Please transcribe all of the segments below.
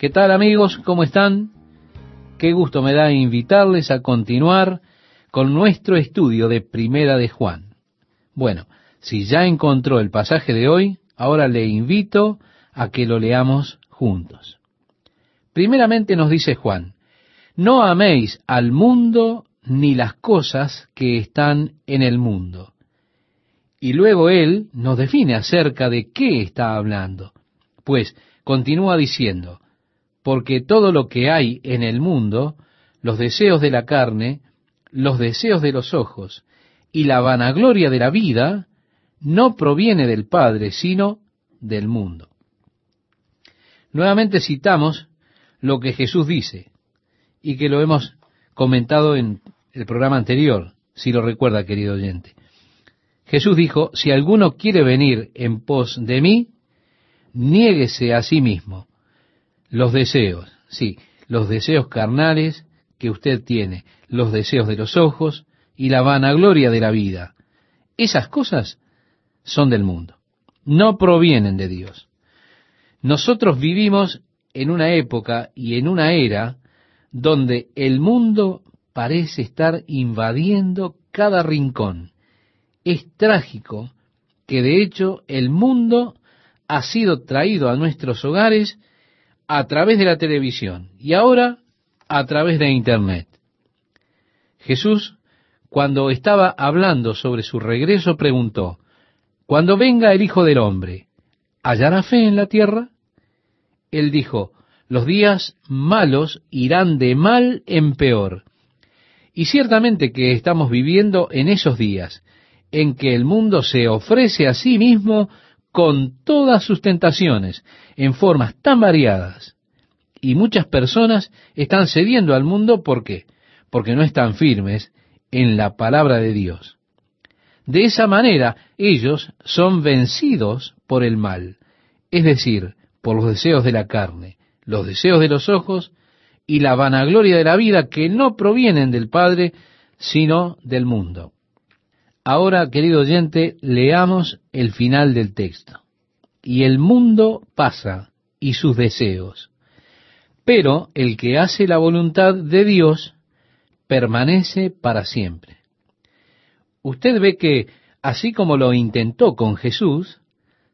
¿Qué tal amigos? ¿Cómo están? Qué gusto me da invitarles a continuar con nuestro estudio de Primera de Juan. Bueno, si ya encontró el pasaje de hoy, ahora le invito a que lo leamos juntos. Primeramente nos dice Juan, no améis al mundo ni las cosas que están en el mundo. Y luego él nos define acerca de qué está hablando. Pues continúa diciendo, porque todo lo que hay en el mundo, los deseos de la carne, los deseos de los ojos y la vanagloria de la vida, no proviene del Padre, sino del mundo. Nuevamente citamos lo que Jesús dice, y que lo hemos comentado en el programa anterior, si lo recuerda, querido oyente. Jesús dijo, si alguno quiere venir en pos de mí, niéguese a sí mismo, los deseos, sí, los deseos carnales que usted tiene, los deseos de los ojos y la vanagloria de la vida. Esas cosas son del mundo, no provienen de Dios. Nosotros vivimos en una época y en una era donde el mundo parece estar invadiendo cada rincón. Es trágico que de hecho el mundo ha sido traído a nuestros hogares a través de la televisión y ahora a través de Internet. Jesús, cuando estaba hablando sobre su regreso, preguntó, Cuando venga el Hijo del Hombre, ¿hallará fe en la tierra? Él dijo, los días malos irán de mal en peor. Y ciertamente que estamos viviendo en esos días, en que el mundo se ofrece a sí mismo con todas sus tentaciones, en formas tan variadas. Y muchas personas están cediendo al mundo, ¿por qué? Porque no están firmes en la palabra de Dios. De esa manera ellos son vencidos por el mal, es decir, por los deseos de la carne, los deseos de los ojos y la vanagloria de la vida que no provienen del Padre, sino del mundo. Ahora, querido oyente, leamos el final del texto. Y el mundo pasa y sus deseos, pero el que hace la voluntad de Dios permanece para siempre. Usted ve que, así como lo intentó con Jesús,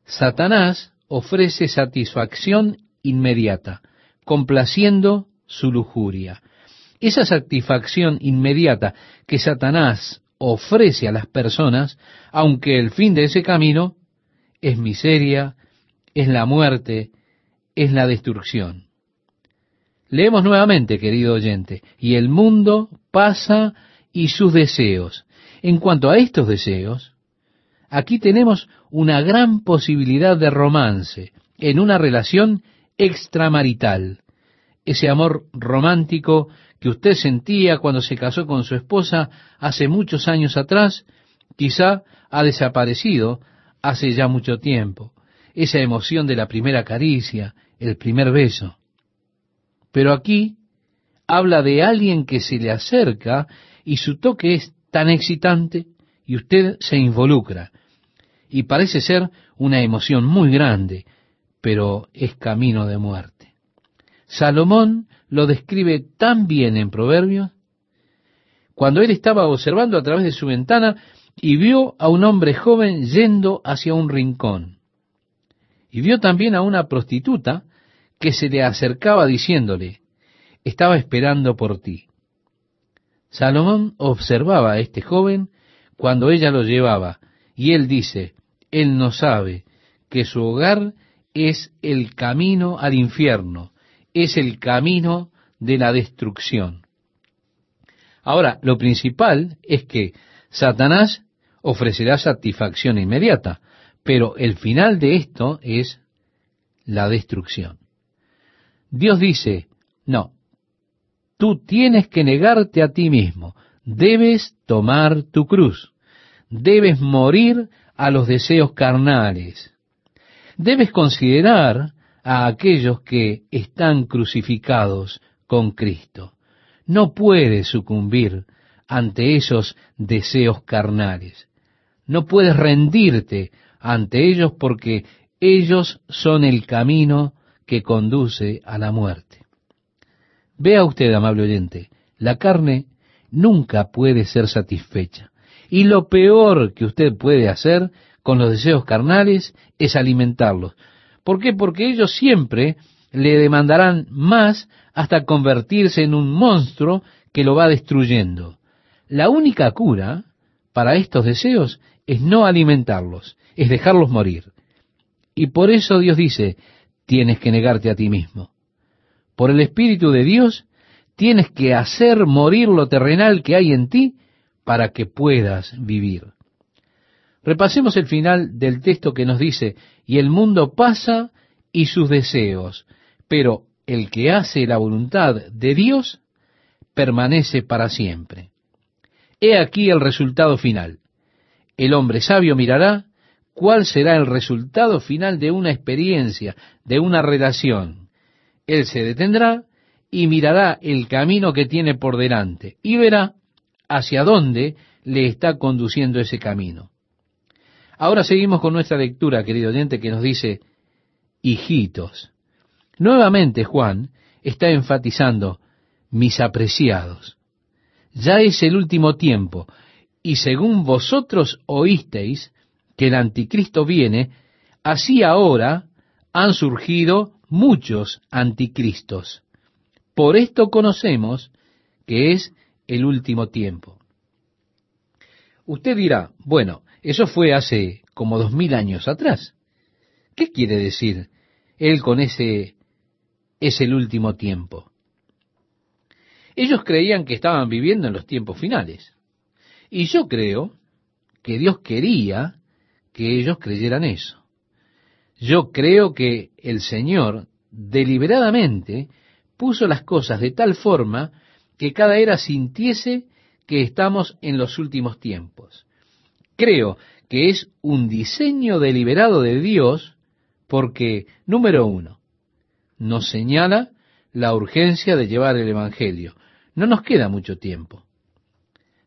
Satanás ofrece satisfacción inmediata, complaciendo su lujuria. Esa satisfacción inmediata que Satanás ofrece a las personas, aunque el fin de ese camino es miseria, es la muerte, es la destrucción. Leemos nuevamente, querido oyente, y el mundo pasa y sus deseos. En cuanto a estos deseos, aquí tenemos una gran posibilidad de romance en una relación extramarital. Ese amor romántico que usted sentía cuando se casó con su esposa hace muchos años atrás, quizá ha desaparecido hace ya mucho tiempo. Esa emoción de la primera caricia, el primer beso. Pero aquí habla de alguien que se le acerca y su toque es tan excitante y usted se involucra. Y parece ser una emoción muy grande, pero es camino de muerte. Salomón lo describe tan bien en Proverbios, cuando él estaba observando a través de su ventana y vio a un hombre joven yendo hacia un rincón. Y vio también a una prostituta que se le acercaba diciéndole, estaba esperando por ti. Salomón observaba a este joven cuando ella lo llevaba, y él dice, él no sabe que su hogar es el camino al infierno, es el camino de la destrucción. Ahora, lo principal es que Satanás ofrecerá satisfacción inmediata, pero el final de esto es la destrucción. Dios dice, no, tú tienes que negarte a ti mismo, debes tomar tu cruz, debes morir a los deseos carnales, debes considerar a aquellos que están crucificados con Cristo. No puedes sucumbir ante esos deseos carnales. No puedes rendirte ante ellos porque ellos son el camino que conduce a la muerte. Vea usted, amable oyente, la carne nunca puede ser satisfecha. Y lo peor que usted puede hacer con los deseos carnales es alimentarlos. ¿Por qué? Porque ellos siempre le demandarán más hasta convertirse en un monstruo que lo va destruyendo. La única cura para estos deseos es no alimentarlos, es dejarlos morir. Y por eso Dios dice, tienes que negarte a ti mismo. Por el Espíritu de Dios, tienes que hacer morir lo terrenal que hay en ti para que puedas vivir. Repasemos el final del texto que nos dice, y el mundo pasa y sus deseos, pero el que hace la voluntad de Dios permanece para siempre. He aquí el resultado final. El hombre sabio mirará cuál será el resultado final de una experiencia, de una relación. Él se detendrá y mirará el camino que tiene por delante y verá hacia dónde le está conduciendo ese camino. Ahora seguimos con nuestra lectura, querido oyente, que nos dice, hijitos. Nuevamente Juan está enfatizando, mis apreciados. Ya es el último tiempo, y según vosotros oísteis, que el anticristo viene, así ahora han surgido muchos anticristos. Por esto conocemos que es el último tiempo. Usted dirá, bueno, eso fue hace como dos mil años atrás. ¿Qué quiere decir él con ese es el último tiempo? Ellos creían que estaban viviendo en los tiempos finales. Y yo creo que Dios quería que ellos creyeran eso. Yo creo que el Señor deliberadamente puso las cosas de tal forma que cada era sintiese que estamos en los últimos tiempos. Creo que es un diseño deliberado de Dios porque, número uno, nos señala la urgencia de llevar el Evangelio. No nos queda mucho tiempo.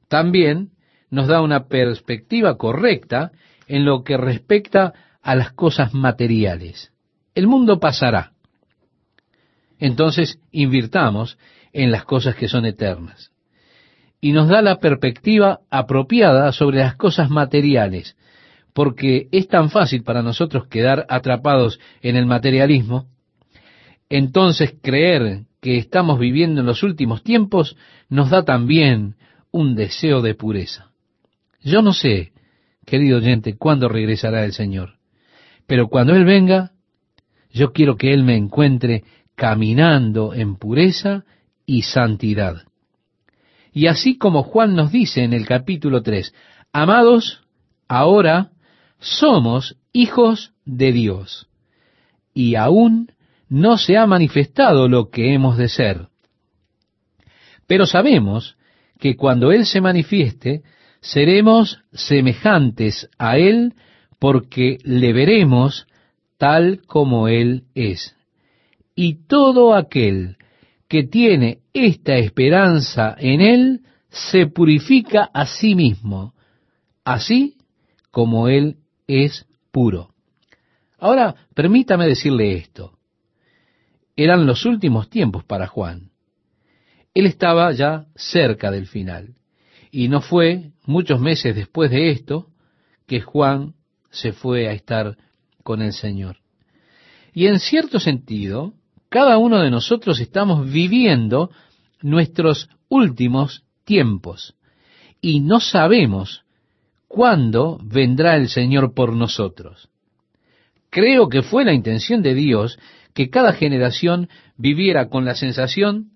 También nos da una perspectiva correcta en lo que respecta a las cosas materiales. El mundo pasará. Entonces invirtamos en las cosas que son eternas. Y nos da la perspectiva apropiada sobre las cosas materiales, porque es tan fácil para nosotros quedar atrapados en el materialismo, entonces creer que estamos viviendo en los últimos tiempos nos da también un deseo de pureza. Yo no sé querido oyente, cuándo regresará el Señor. Pero cuando Él venga, yo quiero que Él me encuentre caminando en pureza y santidad. Y así como Juan nos dice en el capítulo 3, amados, ahora somos hijos de Dios, y aún no se ha manifestado lo que hemos de ser. Pero sabemos que cuando Él se manifieste, seremos semejantes a Él porque le veremos tal como Él es. Y todo aquel que tiene esta esperanza en Él se purifica a sí mismo, así como Él es puro. Ahora, permítame decirle esto. Eran los últimos tiempos para Juan. Él estaba ya cerca del final. Y no fue muchos meses después de esto que Juan se fue a estar con el Señor. Y en cierto sentido, cada uno de nosotros estamos viviendo nuestros últimos tiempos y no sabemos cuándo vendrá el Señor por nosotros. Creo que fue la intención de Dios que cada generación viviera con la sensación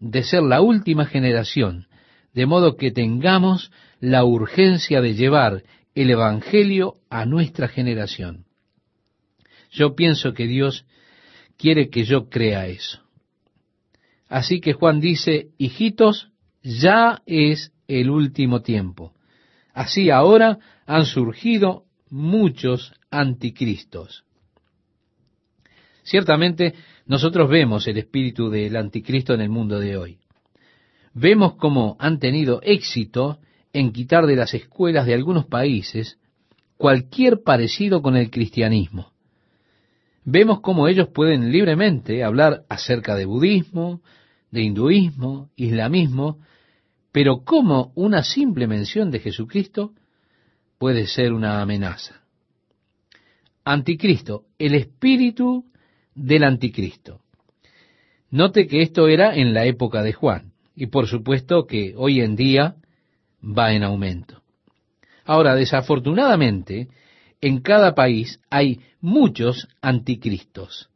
de ser la última generación, de modo que tengamos la urgencia de llevar el Evangelio a nuestra generación. Yo pienso que Dios quiere que yo crea eso. Así que Juan dice, hijitos, ya es el último tiempo. Así ahora han surgido muchos anticristos. Ciertamente nosotros vemos el espíritu del anticristo en el mundo de hoy vemos cómo han tenido éxito en quitar de las escuelas de algunos países cualquier parecido con el cristianismo. Vemos cómo ellos pueden libremente hablar acerca de budismo, de hinduismo, islamismo, pero cómo una simple mención de Jesucristo puede ser una amenaza. Anticristo, el espíritu del anticristo. Note que esto era en la época de Juan, y por supuesto que hoy en día va en aumento. Ahora, desafortunadamente, en cada país hay muchos anticristos,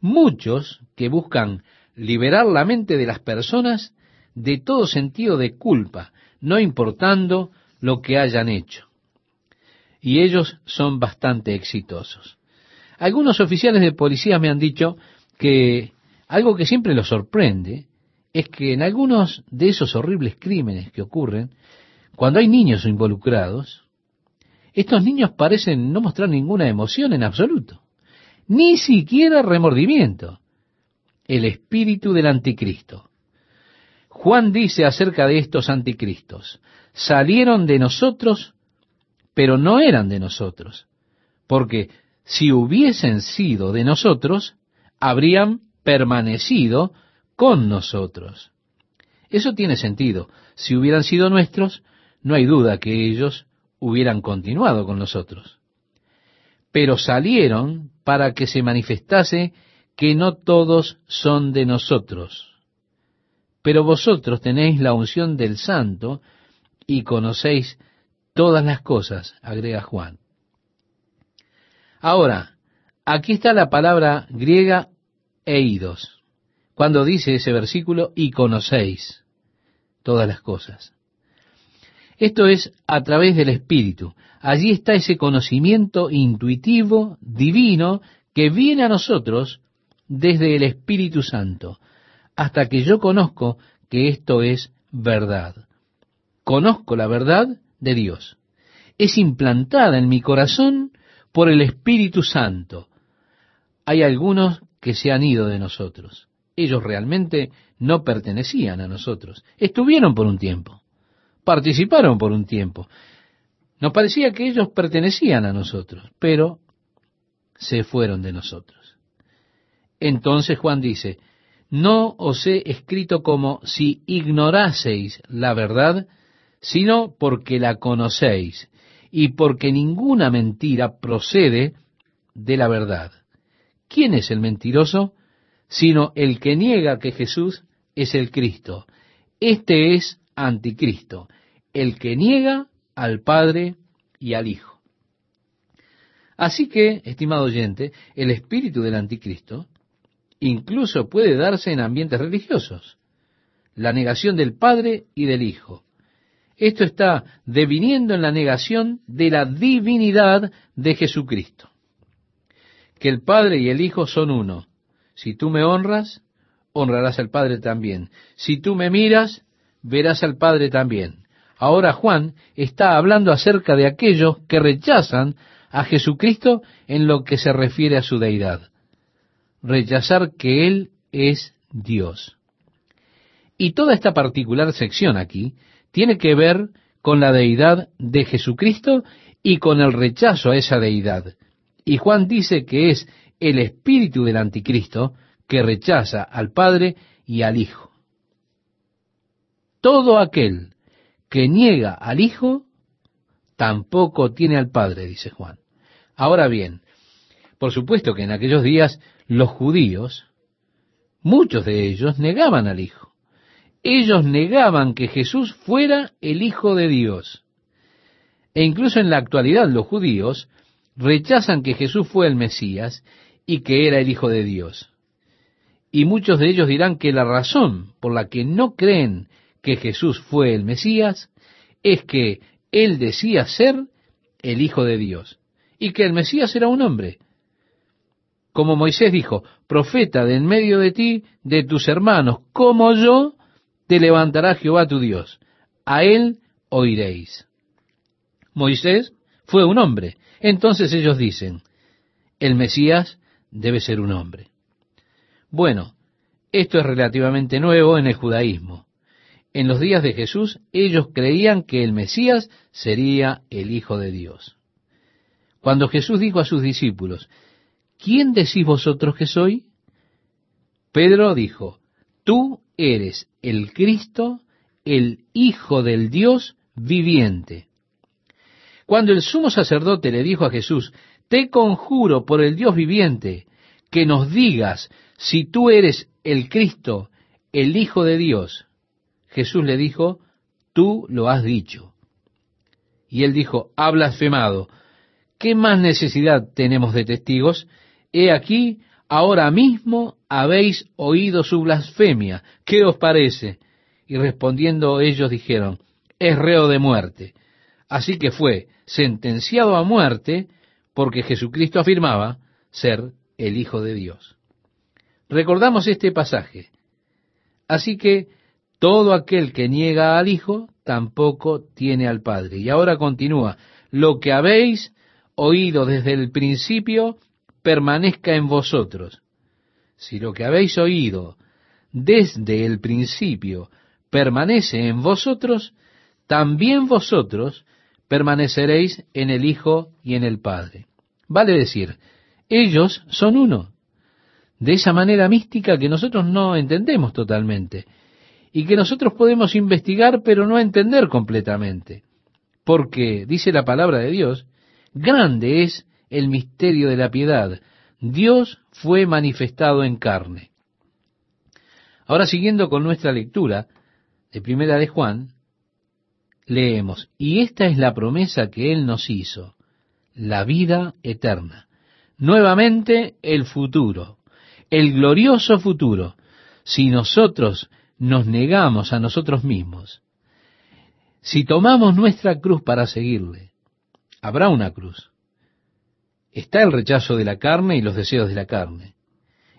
muchos que buscan liberar la mente de las personas de todo sentido de culpa, no importando lo que hayan hecho. Y ellos son bastante exitosos. Algunos oficiales de policía me han dicho que algo que siempre los sorprende es que en algunos de esos horribles crímenes que ocurren, cuando hay niños involucrados, estos niños parecen no mostrar ninguna emoción en absoluto, ni siquiera remordimiento. El espíritu del anticristo. Juan dice acerca de estos anticristos, salieron de nosotros, pero no eran de nosotros, porque si hubiesen sido de nosotros, habrían permanecido con nosotros. Eso tiene sentido. Si hubieran sido nuestros, no hay duda que ellos hubieran continuado con nosotros. Pero salieron para que se manifestase que no todos son de nosotros. Pero vosotros tenéis la unción del santo y conocéis todas las cosas, agrega Juan. Ahora, aquí está la palabra griega eidos, cuando dice ese versículo, y conocéis todas las cosas. Esto es a través del Espíritu. Allí está ese conocimiento intuitivo, divino, que viene a nosotros desde el Espíritu Santo, hasta que yo conozco que esto es verdad. Conozco la verdad de Dios. Es implantada en mi corazón por el Espíritu Santo. Hay algunos que se han ido de nosotros. Ellos realmente no pertenecían a nosotros. Estuvieron por un tiempo participaron por un tiempo. Nos parecía que ellos pertenecían a nosotros, pero se fueron de nosotros. Entonces Juan dice, no os he escrito como si ignoraseis la verdad, sino porque la conocéis y porque ninguna mentira procede de la verdad. ¿Quién es el mentiroso? Sino el que niega que Jesús es el Cristo. Este es anticristo, el que niega al Padre y al Hijo. Así que, estimado oyente, el espíritu del anticristo incluso puede darse en ambientes religiosos. La negación del Padre y del Hijo. Esto está deviniendo en la negación de la divinidad de Jesucristo. Que el Padre y el Hijo son uno. Si tú me honras, honrarás al Padre también. Si tú me miras, verás al Padre también. Ahora Juan está hablando acerca de aquellos que rechazan a Jesucristo en lo que se refiere a su deidad. Rechazar que Él es Dios. Y toda esta particular sección aquí tiene que ver con la deidad de Jesucristo y con el rechazo a esa deidad. Y Juan dice que es el espíritu del anticristo que rechaza al Padre y al Hijo. Todo aquel que niega al Hijo, tampoco tiene al Padre, dice Juan. Ahora bien, por supuesto que en aquellos días los judíos, muchos de ellos negaban al Hijo. Ellos negaban que Jesús fuera el Hijo de Dios. E incluso en la actualidad los judíos rechazan que Jesús fue el Mesías y que era el Hijo de Dios. Y muchos de ellos dirán que la razón por la que no creen que Jesús fue el Mesías es que él decía ser el Hijo de Dios y que el Mesías era un hombre. Como Moisés dijo, profeta de en medio de ti, de tus hermanos, como yo, te levantará Jehová tu Dios. A él oiréis. Moisés fue un hombre. Entonces ellos dicen, el Mesías debe ser un hombre. Bueno, esto es relativamente nuevo en el judaísmo en los días de Jesús, ellos creían que el Mesías sería el Hijo de Dios. Cuando Jesús dijo a sus discípulos, ¿quién decís vosotros que soy? Pedro dijo, tú eres el Cristo, el Hijo del Dios viviente. Cuando el sumo sacerdote le dijo a Jesús, te conjuro por el Dios viviente, que nos digas si tú eres el Cristo, el Hijo de Dios, Jesús le dijo, tú lo has dicho. Y él dijo, ha blasfemado. ¿Qué más necesidad tenemos de testigos? He aquí, ahora mismo habéis oído su blasfemia. ¿Qué os parece? Y respondiendo ellos dijeron, es reo de muerte. Así que fue sentenciado a muerte porque Jesucristo afirmaba ser el Hijo de Dios. Recordamos este pasaje. Así que todo aquel que niega al Hijo tampoco tiene al Padre. Y ahora continúa, lo que habéis oído desde el principio permanezca en vosotros. Si lo que habéis oído desde el principio permanece en vosotros, también vosotros permaneceréis en el Hijo y en el Padre. Vale decir, ellos son uno, de esa manera mística que nosotros no entendemos totalmente y que nosotros podemos investigar pero no entender completamente. Porque, dice la palabra de Dios, grande es el misterio de la piedad. Dios fue manifestado en carne. Ahora siguiendo con nuestra lectura de Primera de Juan, leemos, y esta es la promesa que Él nos hizo, la vida eterna. Nuevamente el futuro, el glorioso futuro, si nosotros nos negamos a nosotros mismos. Si tomamos nuestra cruz para seguirle, habrá una cruz. Está el rechazo de la carne y los deseos de la carne.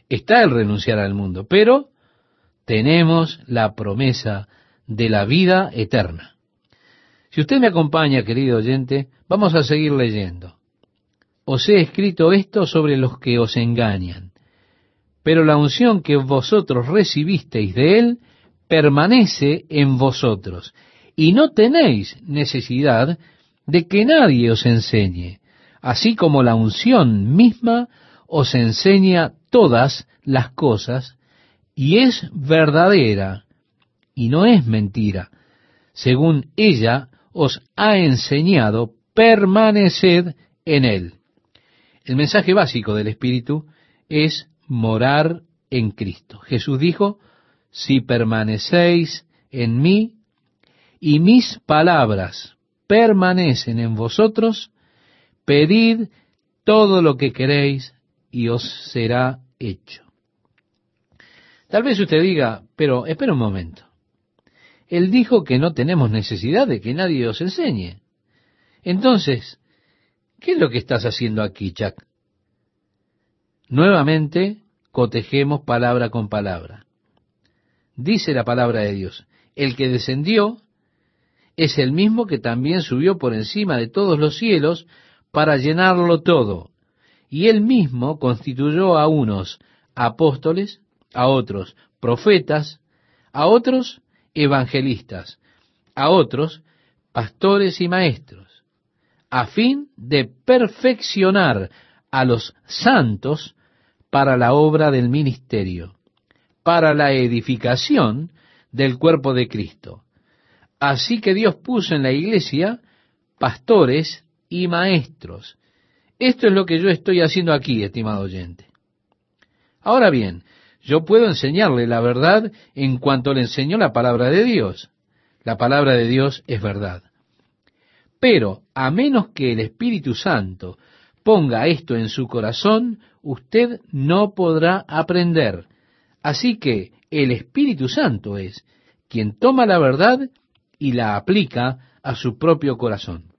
Está el renunciar al mundo, pero tenemos la promesa de la vida eterna. Si usted me acompaña, querido oyente, vamos a seguir leyendo. Os he escrito esto sobre los que os engañan, pero la unción que vosotros recibisteis de él permanece en vosotros, y no tenéis necesidad de que nadie os enseñe, así como la unción misma os enseña todas las cosas, y es verdadera, y no es mentira. Según ella os ha enseñado, permaneced en él. El mensaje básico del Espíritu es morar en Cristo. Jesús dijo, si permanecéis en mí y mis palabras permanecen en vosotros, pedid todo lo que queréis y os será hecho. Tal vez usted diga, pero espera un momento. Él dijo que no tenemos necesidad de que nadie os enseñe. Entonces, ¿qué es lo que estás haciendo aquí, Chuck? Nuevamente, cotejemos palabra con palabra. Dice la palabra de Dios, el que descendió es el mismo que también subió por encima de todos los cielos para llenarlo todo. Y él mismo constituyó a unos apóstoles, a otros profetas, a otros evangelistas, a otros pastores y maestros, a fin de perfeccionar a los santos para la obra del ministerio para la edificación del cuerpo de Cristo. Así que Dios puso en la iglesia pastores y maestros. Esto es lo que yo estoy haciendo aquí, estimado oyente. Ahora bien, yo puedo enseñarle la verdad en cuanto le enseñó la palabra de Dios. La palabra de Dios es verdad. Pero a menos que el Espíritu Santo ponga esto en su corazón, usted no podrá aprender Así que el Espíritu Santo es quien toma la verdad y la aplica a su propio corazón.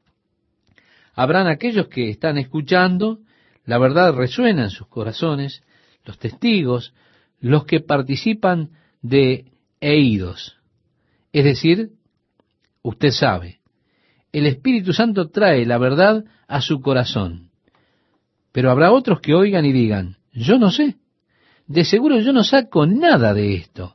Habrán aquellos que están escuchando, la verdad resuena en sus corazones, los testigos, los que participan de eidos. Es decir, usted sabe, el Espíritu Santo trae la verdad a su corazón. Pero habrá otros que oigan y digan, yo no sé de seguro yo no saco nada de esto.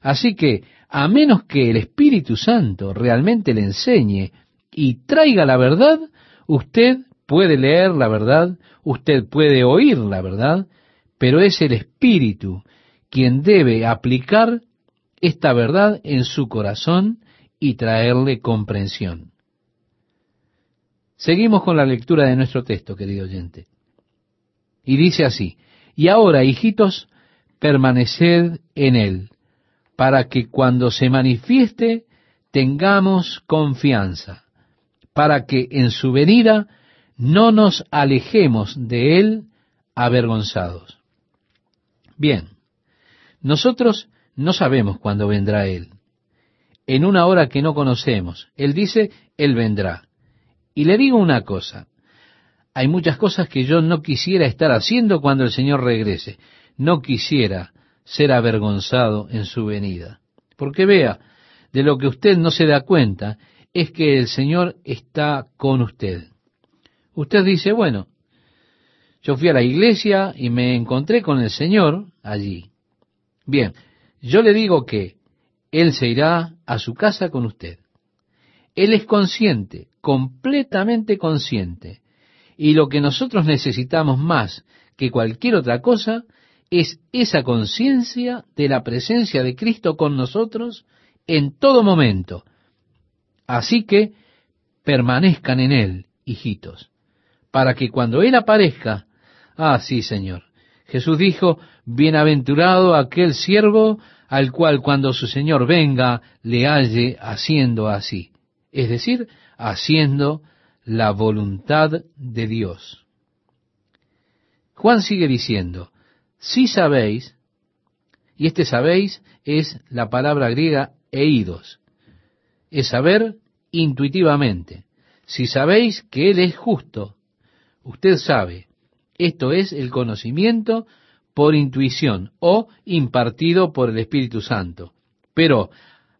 Así que, a menos que el Espíritu Santo realmente le enseñe y traiga la verdad, usted puede leer la verdad, usted puede oír la verdad, pero es el Espíritu quien debe aplicar esta verdad en su corazón y traerle comprensión. Seguimos con la lectura de nuestro texto, querido oyente. Y dice así, y ahora, hijitos, permaneced en él, para que cuando se manifieste tengamos confianza, para que en su venida no nos alejemos de él avergonzados. Bien, nosotros no sabemos cuándo vendrá Él. En una hora que no conocemos. Él dice, Él vendrá. Y le digo una cosa. Hay muchas cosas que yo no quisiera estar haciendo cuando el Señor regrese. No quisiera ser avergonzado en su venida. Porque vea, de lo que usted no se da cuenta es que el Señor está con usted. Usted dice, bueno, yo fui a la iglesia y me encontré con el Señor allí. Bien, yo le digo que Él se irá a su casa con usted. Él es consciente, completamente consciente. Y lo que nosotros necesitamos más que cualquier otra cosa es esa conciencia de la presencia de Cristo con nosotros en todo momento. Así que permanezcan en Él, hijitos, para que cuando Él aparezca, ah, sí, Señor, Jesús dijo, bienaventurado aquel siervo al cual cuando su Señor venga le halle haciendo así, es decir, haciendo la voluntad de Dios. Juan sigue diciendo, si sabéis, y este sabéis es la palabra griega eidos, es saber intuitivamente. Si sabéis que Él es justo, usted sabe, esto es el conocimiento por intuición o impartido por el Espíritu Santo. Pero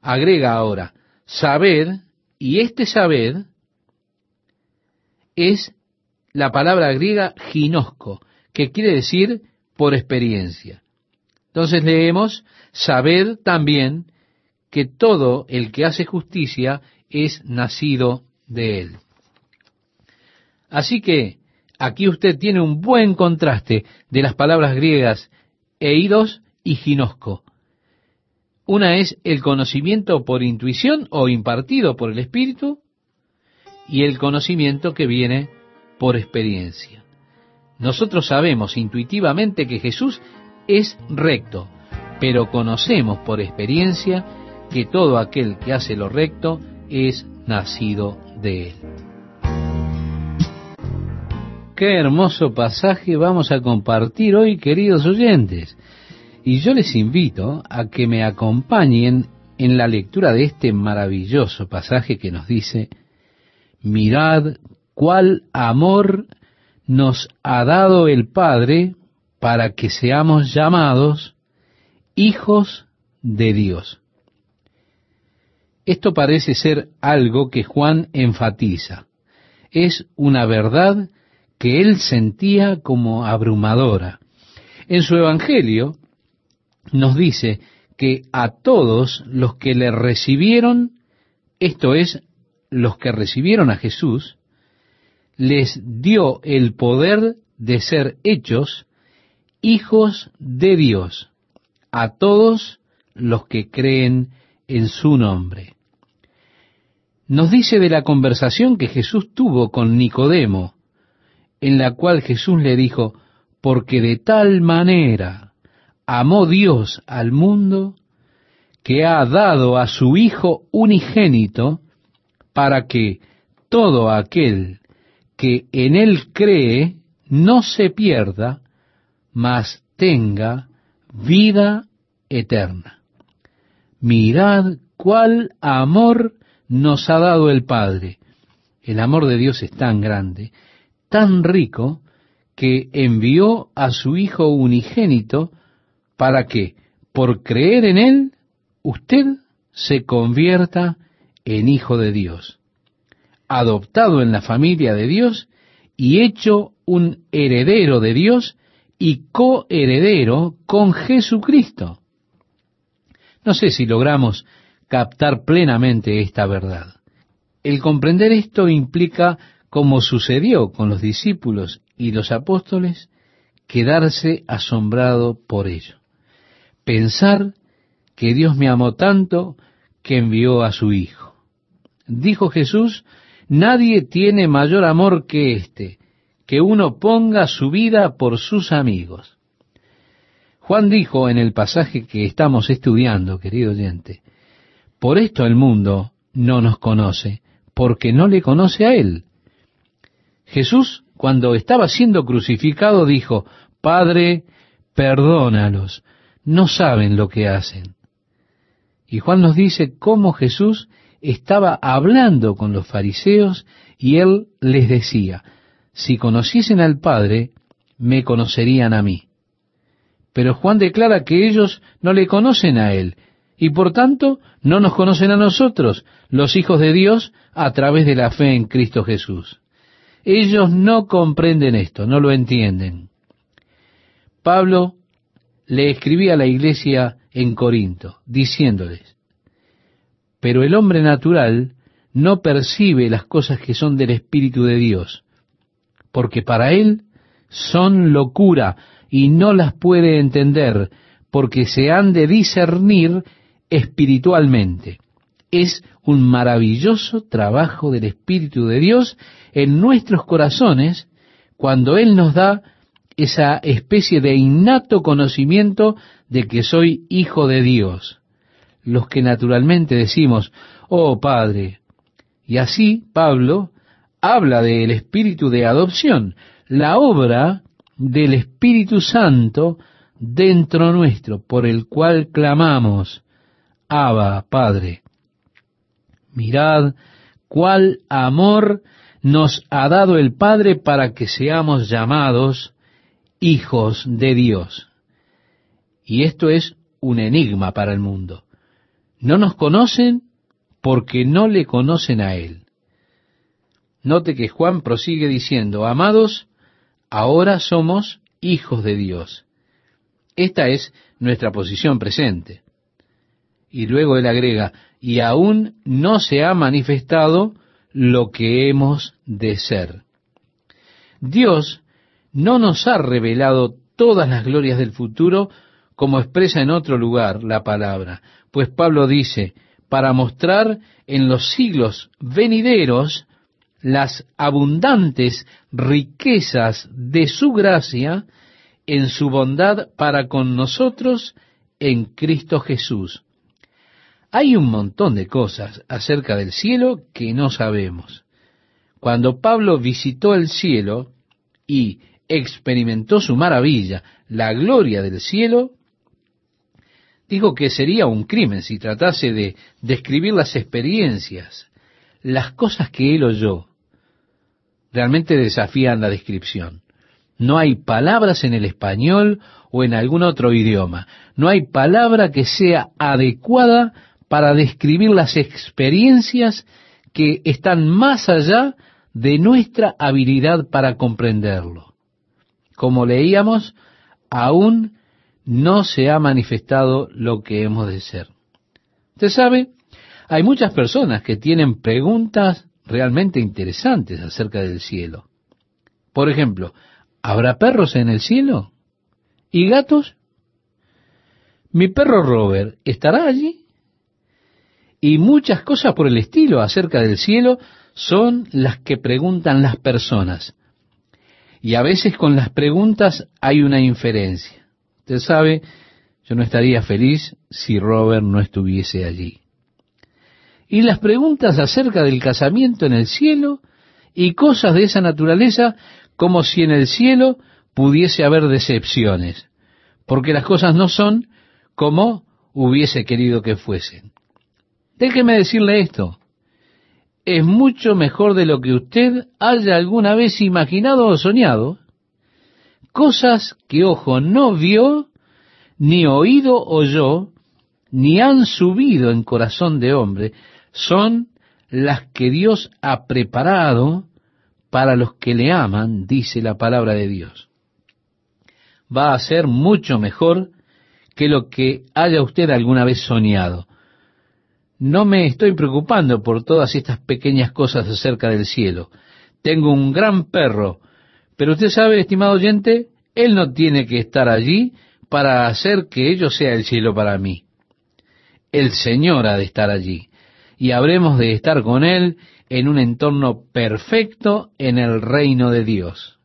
agrega ahora, saber, y este saber es la palabra griega ginosco, que quiere decir por experiencia. Entonces leemos, saber también que todo el que hace justicia es nacido de él. Así que Aquí usted tiene un buen contraste de las palabras griegas eidos y ginosco. Una es el conocimiento por intuición o impartido por el Espíritu y el conocimiento que viene por experiencia. Nosotros sabemos intuitivamente que Jesús es recto, pero conocemos por experiencia que todo aquel que hace lo recto es nacido de él. Qué hermoso pasaje vamos a compartir hoy, queridos oyentes. Y yo les invito a que me acompañen en la lectura de este maravilloso pasaje que nos dice, mirad cuál amor nos ha dado el Padre para que seamos llamados hijos de Dios. Esto parece ser algo que Juan enfatiza. Es una verdad que él sentía como abrumadora. En su Evangelio nos dice que a todos los que le recibieron, esto es, los que recibieron a Jesús, les dio el poder de ser hechos hijos de Dios, a todos los que creen en su nombre. Nos dice de la conversación que Jesús tuvo con Nicodemo, en la cual Jesús le dijo, porque de tal manera amó Dios al mundo, que ha dado a su Hijo unigénito, para que todo aquel que en él cree no se pierda, mas tenga vida eterna. Mirad cuál amor nos ha dado el Padre. El amor de Dios es tan grande tan rico que envió a su Hijo unigénito para que, por creer en Él, usted se convierta en Hijo de Dios, adoptado en la familia de Dios y hecho un heredero de Dios y coheredero con Jesucristo. No sé si logramos captar plenamente esta verdad. El comprender esto implica como sucedió con los discípulos y los apóstoles, quedarse asombrado por ello. Pensar que Dios me amó tanto que envió a su Hijo. Dijo Jesús, nadie tiene mayor amor que éste, que uno ponga su vida por sus amigos. Juan dijo en el pasaje que estamos estudiando, querido oyente, por esto el mundo no nos conoce, porque no le conoce a Él. Jesús, cuando estaba siendo crucificado, dijo, Padre, perdónalos, no saben lo que hacen. Y Juan nos dice cómo Jesús estaba hablando con los fariseos y él les decía, si conociesen al Padre, me conocerían a mí. Pero Juan declara que ellos no le conocen a él y por tanto no nos conocen a nosotros, los hijos de Dios, a través de la fe en Cristo Jesús. Ellos no comprenden esto, no lo entienden. Pablo le escribía a la iglesia en Corinto, diciéndoles, pero el hombre natural no percibe las cosas que son del Espíritu de Dios, porque para él son locura y no las puede entender, porque se han de discernir espiritualmente. Es un maravilloso trabajo del Espíritu de Dios en nuestros corazones cuando Él nos da esa especie de innato conocimiento de que soy hijo de Dios. Los que naturalmente decimos, oh Padre. Y así Pablo habla del espíritu de adopción, la obra del Espíritu Santo dentro nuestro, por el cual clamamos, Abba, Padre. Mirad cuál amor nos ha dado el Padre para que seamos llamados hijos de Dios. Y esto es un enigma para el mundo. No nos conocen porque no le conocen a Él. Note que Juan prosigue diciendo, amados, ahora somos hijos de Dios. Esta es nuestra posición presente. Y luego él agrega, y aún no se ha manifestado lo que hemos de ser. Dios no nos ha revelado todas las glorias del futuro como expresa en otro lugar la palabra, pues Pablo dice, para mostrar en los siglos venideros las abundantes riquezas de su gracia en su bondad para con nosotros en Cristo Jesús. Hay un montón de cosas acerca del cielo que no sabemos. Cuando Pablo visitó el cielo y experimentó su maravilla, la gloria del cielo, dijo que sería un crimen si tratase de describir las experiencias, las cosas que él oyó. Realmente desafían la descripción. No hay palabras en el español o en algún otro idioma. No hay palabra que sea adecuada para describir las experiencias que están más allá de nuestra habilidad para comprenderlo. Como leíamos, aún no se ha manifestado lo que hemos de ser. Usted sabe, hay muchas personas que tienen preguntas realmente interesantes acerca del cielo. Por ejemplo, ¿habrá perros en el cielo? ¿Y gatos? ¿Mi perro Robert estará allí? y muchas cosas por el estilo acerca del cielo son las que preguntan las personas. Y a veces con las preguntas hay una inferencia. Usted sabe, yo no estaría feliz si Robert no estuviese allí. Y las preguntas acerca del casamiento en el cielo y cosas de esa naturaleza como si en el cielo pudiese haber decepciones, porque las cosas no son como hubiese querido que fuesen. Déjeme decirle esto. Es mucho mejor de lo que usted haya alguna vez imaginado o soñado. Cosas que ojo no vio, ni oído oyó, ni han subido en corazón de hombre, son las que Dios ha preparado para los que le aman, dice la palabra de Dios. Va a ser mucho mejor que lo que haya usted alguna vez soñado no me estoy preocupando por todas estas pequeñas cosas acerca del cielo. tengo un gran perro, pero usted sabe, estimado oyente, él no tiene que estar allí para hacer que ello sea el cielo para mí. El Señor ha de estar allí y habremos de estar con Él en un entorno perfecto en el reino de Dios.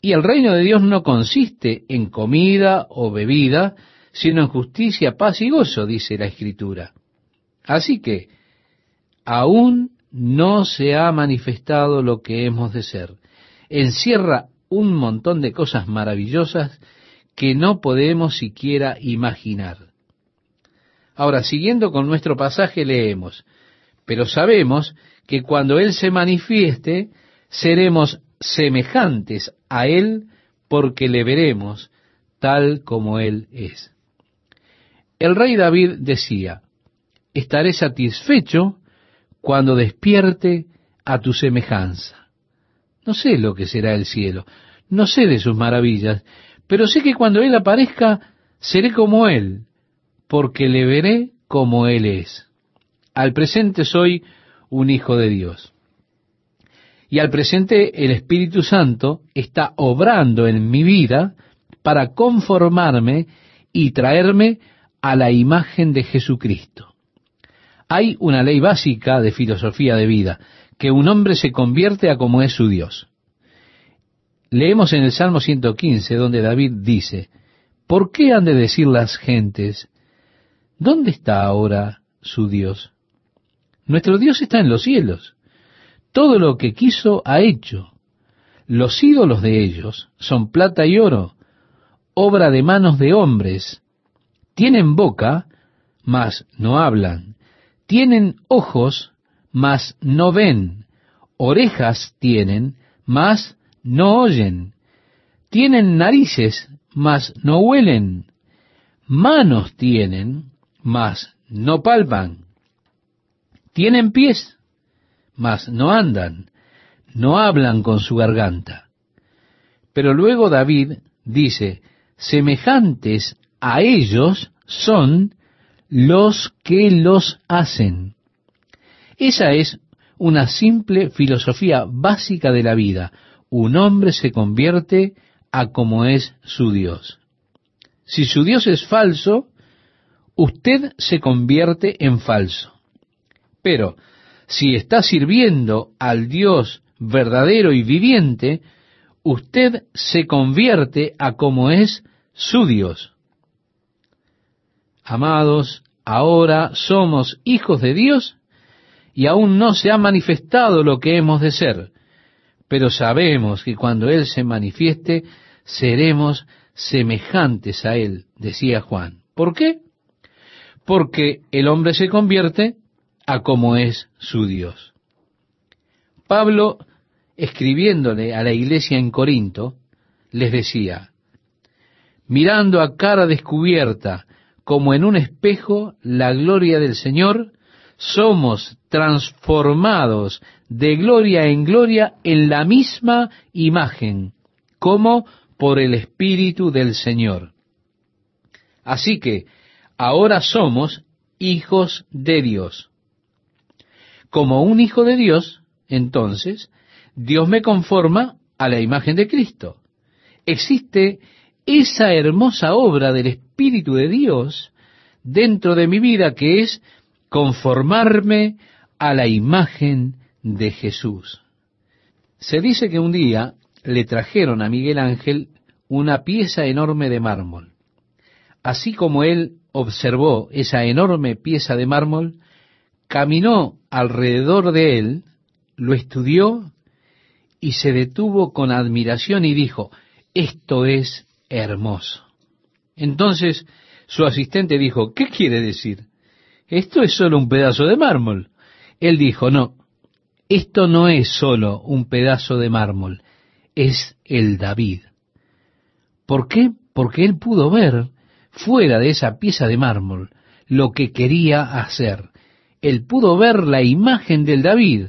Y el reino de Dios no consiste en comida o bebida, sino en justicia, paz y gozo, dice la Escritura. Así que, aún no se ha manifestado lo que hemos de ser. Encierra un montón de cosas maravillosas que no podemos siquiera imaginar. Ahora, siguiendo con nuestro pasaje, leemos, pero sabemos que cuando Él se manifieste, seremos semejantes a Él porque le veremos tal como Él es. El rey David decía, estaré satisfecho cuando despierte a tu semejanza. No sé lo que será el cielo, no sé de sus maravillas, pero sé que cuando Él aparezca, seré como Él, porque le veré como Él es. Al presente soy un hijo de Dios. Y al presente el Espíritu Santo está obrando en mi vida para conformarme y traerme a la imagen de Jesucristo. Hay una ley básica de filosofía de vida, que un hombre se convierte a como es su Dios. Leemos en el Salmo 115, donde David dice, ¿por qué han de decir las gentes, ¿dónde está ahora su Dios? Nuestro Dios está en los cielos. Todo lo que quiso ha hecho. Los ídolos de ellos son plata y oro, obra de manos de hombres. Tienen boca, mas no hablan. Tienen ojos, mas no ven. Orejas tienen, mas no oyen. Tienen narices, mas no huelen. Manos tienen, mas no palpan. Tienen pies, mas no andan. No hablan con su garganta. Pero luego David dice, semejantes a ellos son los que los hacen. Esa es una simple filosofía básica de la vida. Un hombre se convierte a como es su Dios. Si su Dios es falso, usted se convierte en falso. Pero si está sirviendo al Dios verdadero y viviente, usted se convierte a como es su Dios. Amados, ahora somos hijos de Dios y aún no se ha manifestado lo que hemos de ser, pero sabemos que cuando Él se manifieste, seremos semejantes a Él, decía Juan. ¿Por qué? Porque el hombre se convierte a como es su Dios. Pablo, escribiéndole a la iglesia en Corinto, les decía, mirando a cara descubierta como en un espejo la gloria del Señor, somos transformados de gloria en gloria en la misma imagen, como por el Espíritu del Señor. Así que ahora somos hijos de Dios. Como un hijo de Dios, entonces, Dios me conforma a la imagen de Cristo. Existe esa hermosa obra del Espíritu de Dios dentro de mi vida que es conformarme a la imagen de Jesús. Se dice que un día le trajeron a Miguel Ángel una pieza enorme de mármol. Así como él observó esa enorme pieza de mármol, caminó alrededor de él, lo estudió y se detuvo con admiración y dijo, esto es hermoso. Entonces su asistente dijo, ¿qué quiere decir? Esto es solo un pedazo de mármol. Él dijo, no, esto no es solo un pedazo de mármol, es el David. ¿Por qué? Porque él pudo ver fuera de esa pieza de mármol lo que quería hacer. Él pudo ver la imagen del David,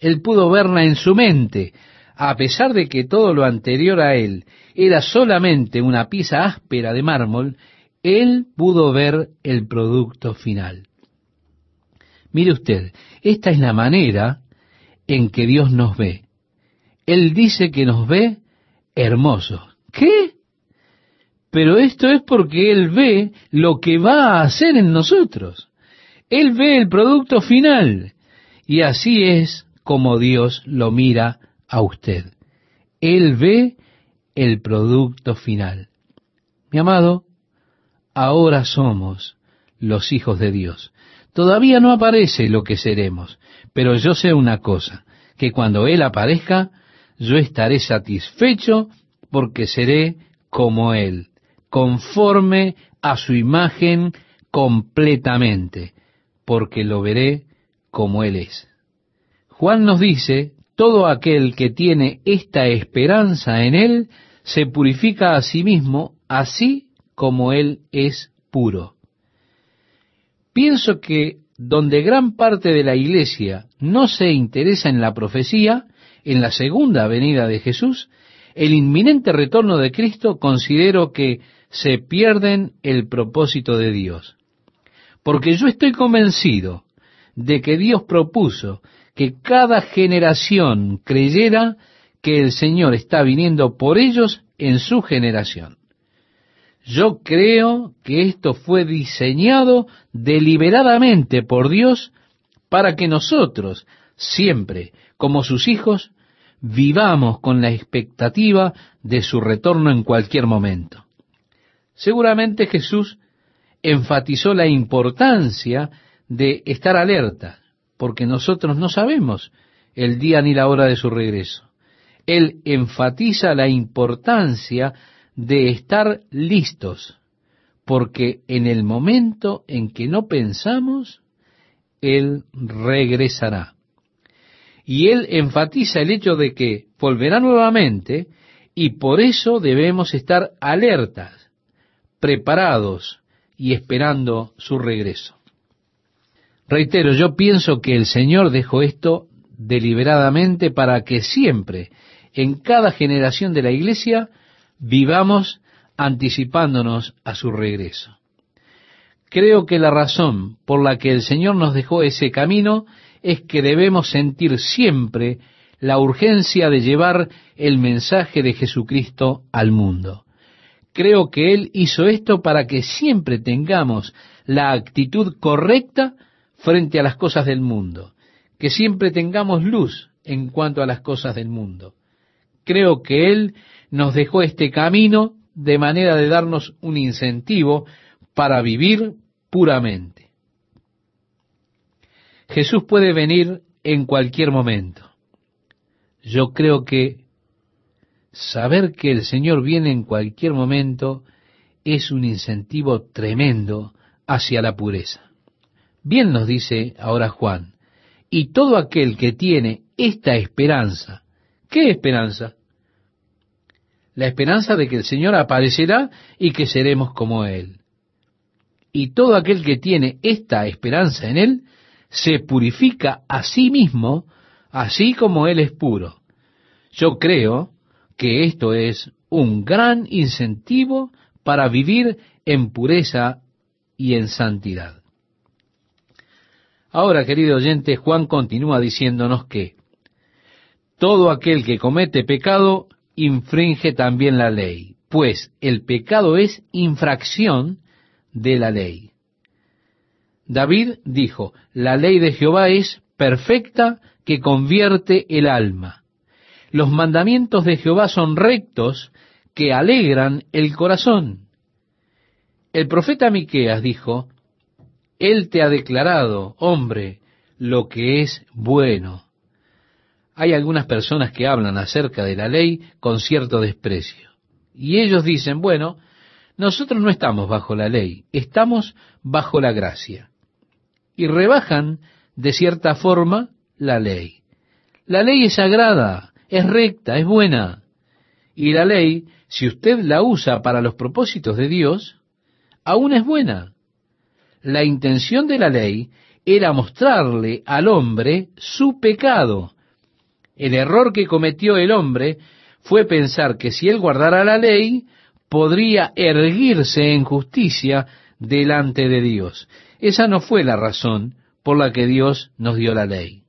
él pudo verla en su mente, a pesar de que todo lo anterior a él era solamente una pieza áspera de mármol, él pudo ver el producto final. Mire usted, esta es la manera en que Dios nos ve. Él dice que nos ve hermosos. ¿Qué? Pero esto es porque Él ve lo que va a hacer en nosotros. Él ve el producto final. Y así es como Dios lo mira a usted. Él ve el producto final. Mi amado, ahora somos los hijos de Dios. Todavía no aparece lo que seremos, pero yo sé una cosa, que cuando Él aparezca, yo estaré satisfecho porque seré como Él, conforme a su imagen completamente, porque lo veré como Él es. Juan nos dice, todo aquel que tiene esta esperanza en Él, se purifica a sí mismo, así como Él es puro. Pienso que donde gran parte de la iglesia no se interesa en la profecía, en la segunda venida de Jesús, el inminente retorno de Cristo, considero que se pierden el propósito de Dios. Porque yo estoy convencido de que Dios propuso que cada generación creyera que el Señor está viniendo por ellos en su generación. Yo creo que esto fue diseñado deliberadamente por Dios para que nosotros, siempre como sus hijos, vivamos con la expectativa de su retorno en cualquier momento. Seguramente Jesús enfatizó la importancia de estar alerta, porque nosotros no sabemos el día ni la hora de su regreso. Él enfatiza la importancia de estar listos, porque en el momento en que no pensamos, Él regresará. Y Él enfatiza el hecho de que volverá nuevamente y por eso debemos estar alertas, preparados y esperando su regreso. Reitero, yo pienso que el Señor dejó esto deliberadamente para que siempre, en cada generación de la iglesia, vivamos anticipándonos a su regreso. Creo que la razón por la que el Señor nos dejó ese camino es que debemos sentir siempre la urgencia de llevar el mensaje de Jesucristo al mundo. Creo que Él hizo esto para que siempre tengamos la actitud correcta frente a las cosas del mundo, que siempre tengamos luz en cuanto a las cosas del mundo. Creo que Él nos dejó este camino de manera de darnos un incentivo para vivir puramente. Jesús puede venir en cualquier momento. Yo creo que saber que el Señor viene en cualquier momento es un incentivo tremendo hacia la pureza. Bien nos dice ahora Juan, y todo aquel que tiene esta esperanza, ¿qué esperanza? La esperanza de que el Señor aparecerá y que seremos como Él. Y todo aquel que tiene esta esperanza en Él, se purifica a sí mismo, así como Él es puro. Yo creo que esto es un gran incentivo para vivir en pureza y en santidad. Ahora, querido oyente, Juan continúa diciéndonos que todo aquel que comete pecado infringe también la ley, pues el pecado es infracción de la ley. David dijo, la ley de Jehová es perfecta que convierte el alma. Los mandamientos de Jehová son rectos que alegran el corazón. El profeta Miqueas dijo, Él te ha declarado, hombre, lo que es bueno hay algunas personas que hablan acerca de la ley con cierto desprecio. Y ellos dicen, bueno, nosotros no estamos bajo la ley, estamos bajo la gracia. Y rebajan de cierta forma la ley. La ley es sagrada, es recta, es buena. Y la ley, si usted la usa para los propósitos de Dios, aún es buena. La intención de la ley era mostrarle al hombre su pecado, el error que cometió el hombre fue pensar que si él guardara la ley, podría erguirse en justicia delante de Dios. Esa no fue la razón por la que Dios nos dio la ley.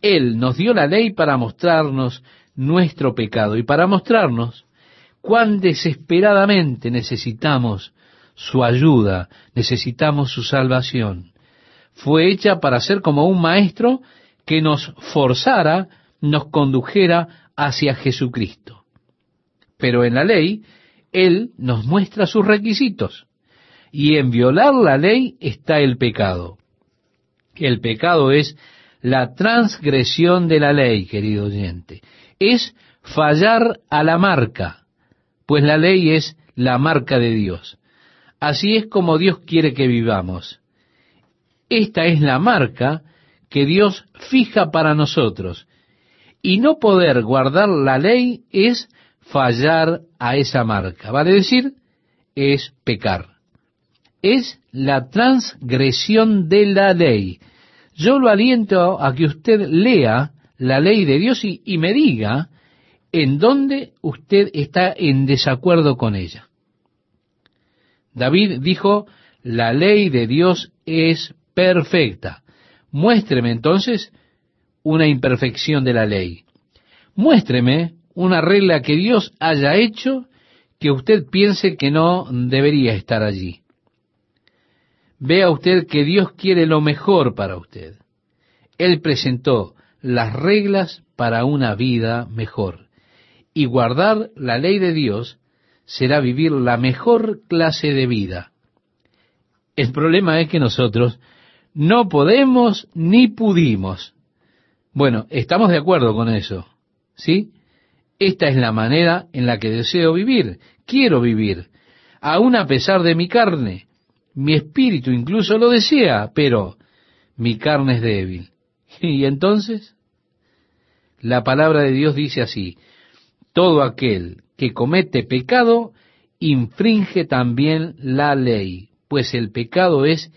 Él nos dio la ley para mostrarnos nuestro pecado y para mostrarnos cuán desesperadamente necesitamos su ayuda, necesitamos su salvación. Fue hecha para ser como un maestro que nos forzara, nos condujera hacia Jesucristo. Pero en la ley, Él nos muestra sus requisitos. Y en violar la ley está el pecado. El pecado es la transgresión de la ley, querido oyente. Es fallar a la marca, pues la ley es la marca de Dios. Así es como Dios quiere que vivamos. Esta es la marca que Dios fija para nosotros. Y no poder guardar la ley es fallar a esa marca. Vale decir, es pecar. Es la transgresión de la ley. Yo lo aliento a que usted lea la ley de Dios y, me diga en dónde usted está en desacuerdo con ella. David dijo, la ley de Dios es perfecta. Muéstreme entonces una imperfección de la ley. Muéstreme una regla que Dios haya hecho que usted piense que no debería estar allí. Vea usted que Dios quiere lo mejor para usted. Él presentó las reglas para una vida mejor. Y guardar la ley de Dios será vivir la mejor clase de vida. El problema es que nosotros no podemos ni pudimos. Bueno, estamos de acuerdo con eso, ¿sí? Esta es la manera en la que deseo vivir, quiero vivir, aun a pesar de mi carne. Mi espíritu incluso lo desea, pero mi carne es débil. Y entonces, la palabra de Dios dice así, todo aquel que comete pecado infringe también la ley, pues el pecado es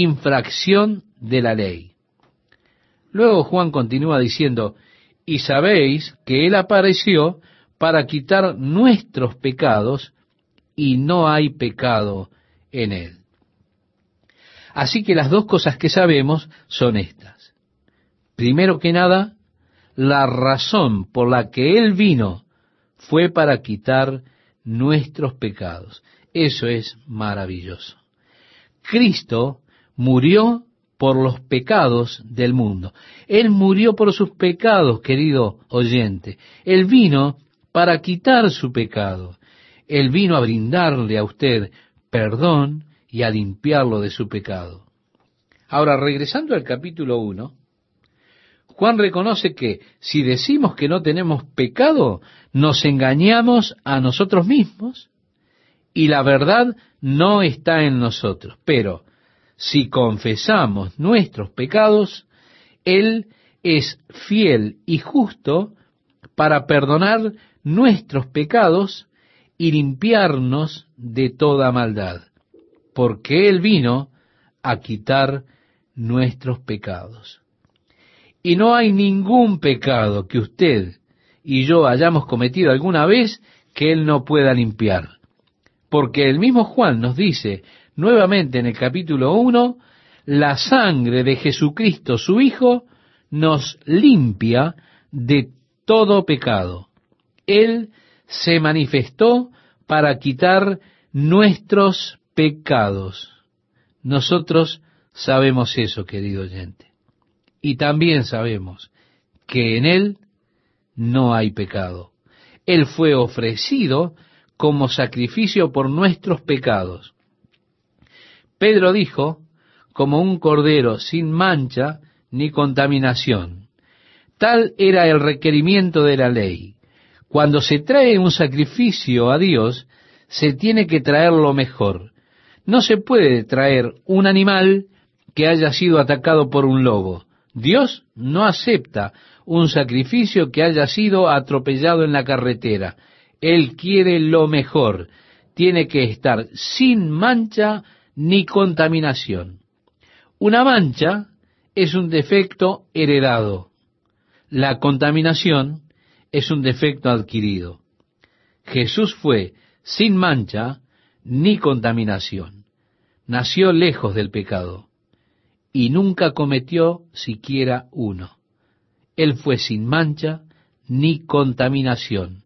infracción de la ley. Luego Juan continúa diciendo, y sabéis que Él apareció para quitar nuestros pecados, y no hay pecado en Él. Así que las dos cosas que sabemos son estas. Primero que nada, la razón por la que Él vino fue para quitar nuestros pecados. Eso es maravilloso. Cristo murió por los pecados del mundo. Él murió por sus pecados, querido oyente. Él vino para quitar su pecado. Él vino a brindarle a usted perdón y a limpiarlo de su pecado. Ahora, regresando al capítulo 1, Juan reconoce que si decimos que no tenemos pecado, nos engañamos a nosotros mismos y la verdad no está en nosotros. Pero si confesamos nuestros pecados, Él es fiel y justo para perdonar nuestros pecados y limpiarnos de toda maldad, porque Él vino a quitar nuestros pecados. Y no hay ningún pecado que usted y yo hayamos cometido alguna vez que Él no pueda limpiar. Porque el mismo Juan nos dice nuevamente en el capítulo 1, la sangre de Jesucristo, su Hijo, nos limpia de todo pecado. Él se manifestó para quitar nuestros pecados. Nosotros sabemos eso, querido oyente. Y también sabemos que en Él no hay pecado. Él fue ofrecido como sacrificio por nuestros pecados. Pedro dijo, como un cordero sin mancha ni contaminación. Tal era el requerimiento de la ley. Cuando se trae un sacrificio a Dios, se tiene que traer lo mejor. No se puede traer un animal que haya sido atacado por un lobo. Dios no acepta un sacrificio que haya sido atropellado en la carretera. Él quiere lo mejor. Tiene que estar sin mancha ni contaminación. Una mancha es un defecto heredado. La contaminación es un defecto adquirido. Jesús fue sin mancha ni contaminación. Nació lejos del pecado y nunca cometió siquiera uno. Él fue sin mancha ni contaminación,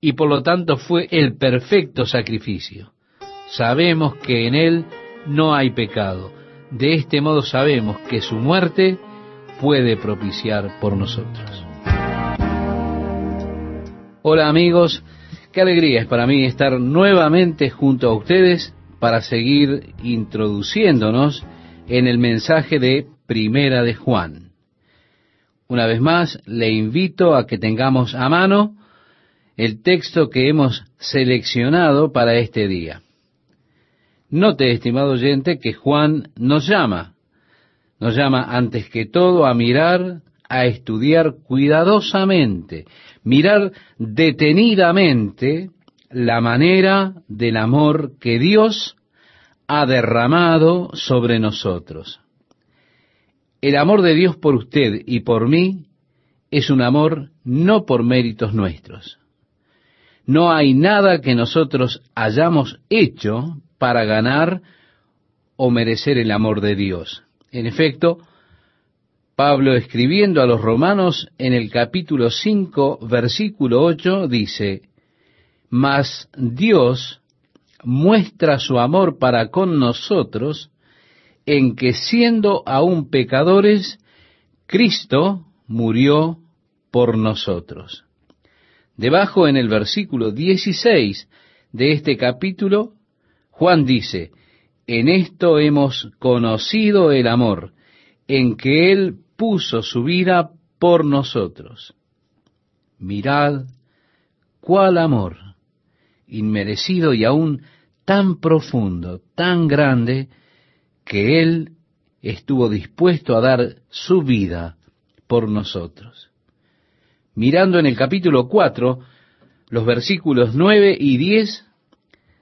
y por lo tanto fue el perfecto sacrificio. Sabemos que en Él no hay pecado. De este modo sabemos que su muerte puede propiciar por nosotros. Hola amigos, qué alegría es para mí estar nuevamente junto a ustedes para seguir introduciéndonos en el mensaje de Primera de Juan. Una vez más, le invito a que tengamos a mano el texto que hemos seleccionado para este día. Note, estimado oyente, que Juan nos llama, nos llama antes que todo a mirar, a estudiar cuidadosamente, mirar detenidamente la manera del amor que Dios ha derramado sobre nosotros. El amor de Dios por usted y por mí es un amor no por méritos nuestros. No hay nada que nosotros hayamos hecho para ganar o merecer el amor de Dios. En efecto, Pablo escribiendo a los romanos en el capítulo 5, versículo 8, dice, Mas Dios muestra su amor para con nosotros en que siendo aún pecadores, Cristo murió por nosotros. Debajo en el versículo 16 de este capítulo, Juan dice, en esto hemos conocido el amor, en que Él puso su vida por nosotros. Mirad cuál amor, inmerecido y aún tan profundo, tan grande, que Él estuvo dispuesto a dar su vida por nosotros. Mirando en el capítulo 4, los versículos 9 y 10,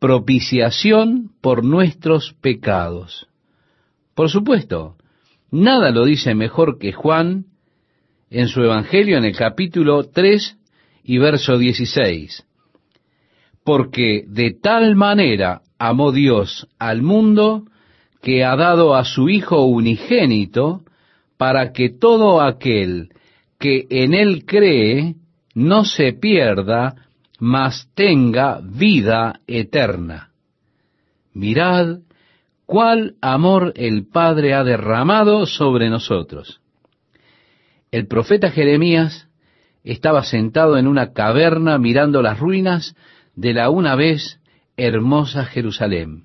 propiciación por nuestros pecados. Por supuesto, nada lo dice mejor que Juan en su Evangelio en el capítulo 3 y verso 16. Porque de tal manera amó Dios al mundo que ha dado a su Hijo unigénito, para que todo aquel que en él cree no se pierda, mas tenga vida eterna. Mirad cuál amor el Padre ha derramado sobre nosotros. El profeta Jeremías estaba sentado en una caverna mirando las ruinas de la una vez hermosa Jerusalén.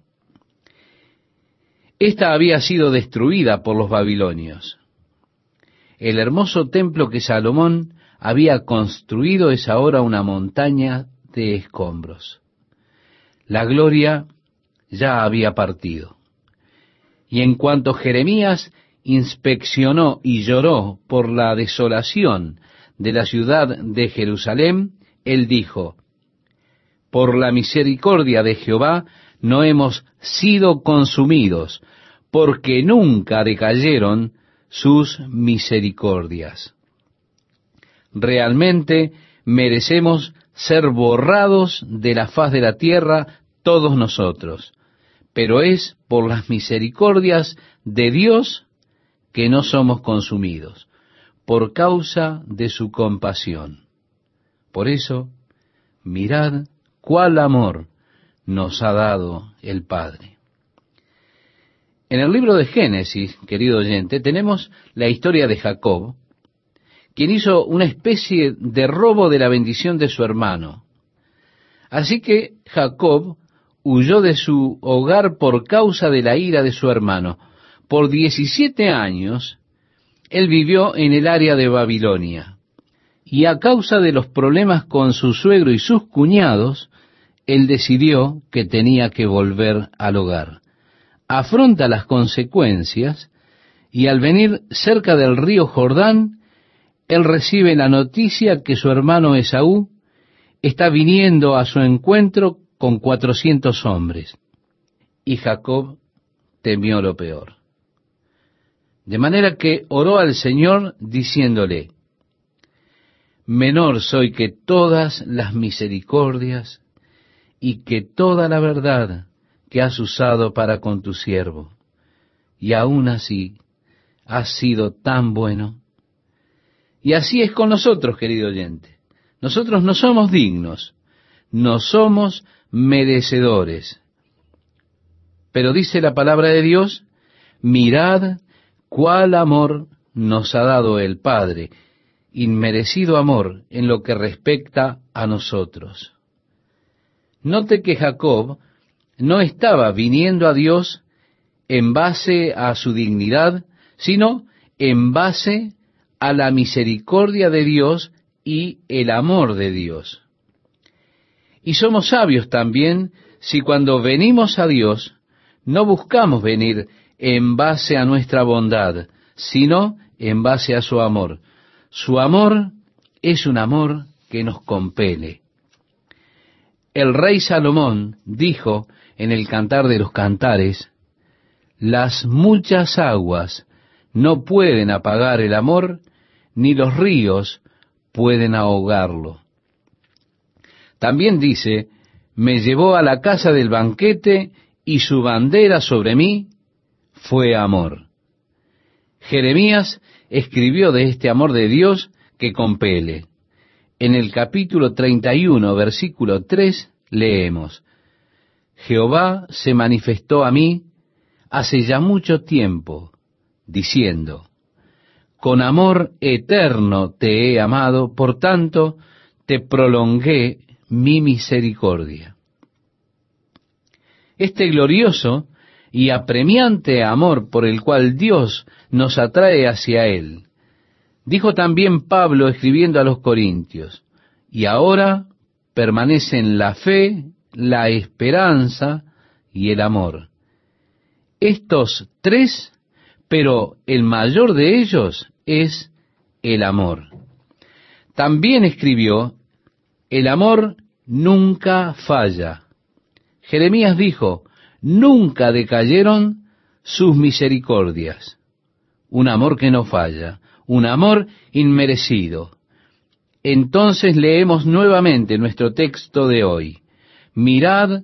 Esta había sido destruida por los babilonios. El hermoso templo que Salomón había construido es ahora una montaña de escombros. La gloria ya había partido. Y en cuanto Jeremías inspeccionó y lloró por la desolación de la ciudad de Jerusalén, él dijo, Por la misericordia de Jehová no hemos sido consumidos, porque nunca decayeron sus misericordias. Realmente merecemos ser borrados de la faz de la tierra todos nosotros, pero es por las misericordias de Dios que no somos consumidos, por causa de su compasión. Por eso, mirad cuál amor nos ha dado el Padre. En el libro de Génesis, querido oyente, tenemos la historia de Jacob, quien hizo una especie de robo de la bendición de su hermano. Así que Jacob huyó de su hogar por causa de la ira de su hermano. Por 17 años, él vivió en el área de Babilonia. Y a causa de los problemas con su suegro y sus cuñados, él decidió que tenía que volver al hogar. Afronta las consecuencias y al venir cerca del río Jordán, él recibe la noticia que su hermano Esaú está viniendo a su encuentro con cuatrocientos hombres. Y Jacob temió lo peor. De manera que oró al Señor diciéndole, Menor soy que todas las misericordias y que toda la verdad que has usado para con tu siervo. Y aún así has sido tan bueno. Y así es con nosotros, querido oyente. Nosotros no somos dignos, no somos merecedores. Pero dice la palabra de Dios, mirad cuál amor nos ha dado el Padre, inmerecido amor en lo que respecta a nosotros. Note que Jacob no estaba viniendo a Dios en base a su dignidad, sino en base a la misericordia de Dios y el amor de Dios. Y somos sabios también si cuando venimos a Dios no buscamos venir en base a nuestra bondad, sino en base a su amor. Su amor es un amor que nos compele. El rey Salomón dijo en el Cantar de los Cantares, las muchas aguas no pueden apagar el amor, ni los ríos pueden ahogarlo. También dice, me llevó a la casa del banquete y su bandera sobre mí fue amor. Jeremías escribió de este amor de Dios que compele. En el capítulo 31, versículo 3, leemos, Jehová se manifestó a mí hace ya mucho tiempo, diciendo, Con amor eterno te he amado, por tanto te prolongué mi misericordia. Este glorioso y apremiante amor por el cual Dios nos atrae hacia Él. Dijo también Pablo escribiendo a los Corintios, y ahora permanecen la fe, la esperanza y el amor. Estos tres, pero el mayor de ellos es el amor. También escribió, el amor nunca falla. Jeremías dijo, nunca decayeron sus misericordias. Un amor que no falla, un amor inmerecido. Entonces leemos nuevamente nuestro texto de hoy. Mirad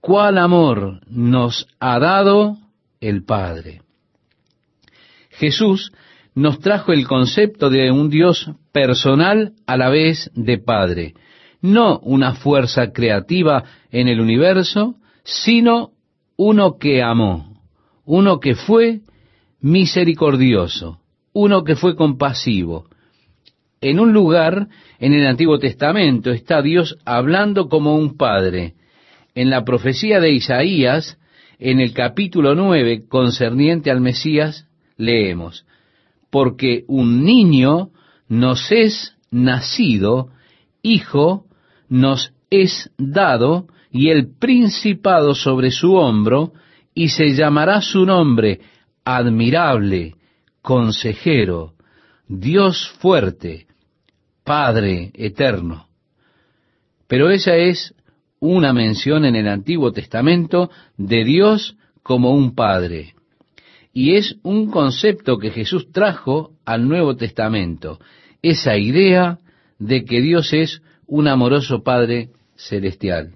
cuál amor nos ha dado el Padre. Jesús nos trajo el concepto de un Dios personal a la vez de Padre, no una fuerza creativa en el universo, sino uno que amó, uno que fue misericordioso, uno que fue compasivo, en un lugar en el Antiguo Testamento está Dios hablando como un padre. En la profecía de Isaías, en el capítulo 9, concerniente al Mesías, leemos, porque un niño nos es nacido, hijo nos es dado, y el principado sobre su hombro, y se llamará su nombre admirable, consejero, Dios fuerte, Padre eterno. Pero esa es una mención en el Antiguo Testamento de Dios como un Padre. Y es un concepto que Jesús trajo al Nuevo Testamento, esa idea de que Dios es un amoroso Padre celestial.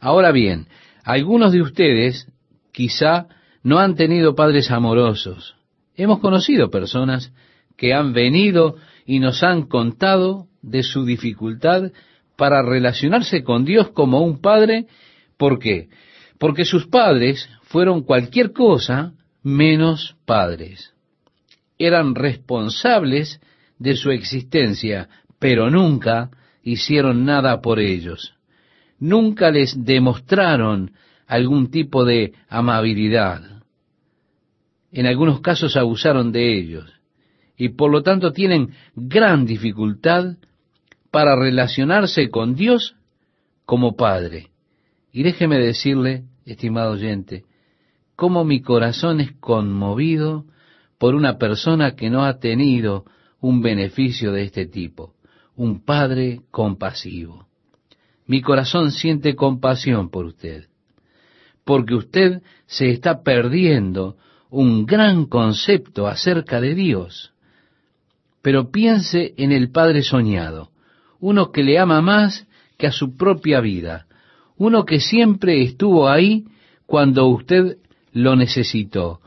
Ahora bien, algunos de ustedes quizá no han tenido padres amorosos. Hemos conocido personas que han venido y nos han contado de su dificultad para relacionarse con Dios como un padre. ¿Por qué? Porque sus padres fueron cualquier cosa menos padres. Eran responsables de su existencia, pero nunca hicieron nada por ellos. Nunca les demostraron algún tipo de amabilidad. En algunos casos abusaron de ellos y por lo tanto tienen gran dificultad para relacionarse con Dios como Padre. Y déjeme decirle, estimado oyente, cómo mi corazón es conmovido por una persona que no ha tenido un beneficio de este tipo, un Padre compasivo. Mi corazón siente compasión por usted, porque usted se está perdiendo un gran concepto acerca de Dios. Pero piense en el Padre soñado, uno que le ama más que a su propia vida, uno que siempre estuvo ahí cuando usted lo necesitó,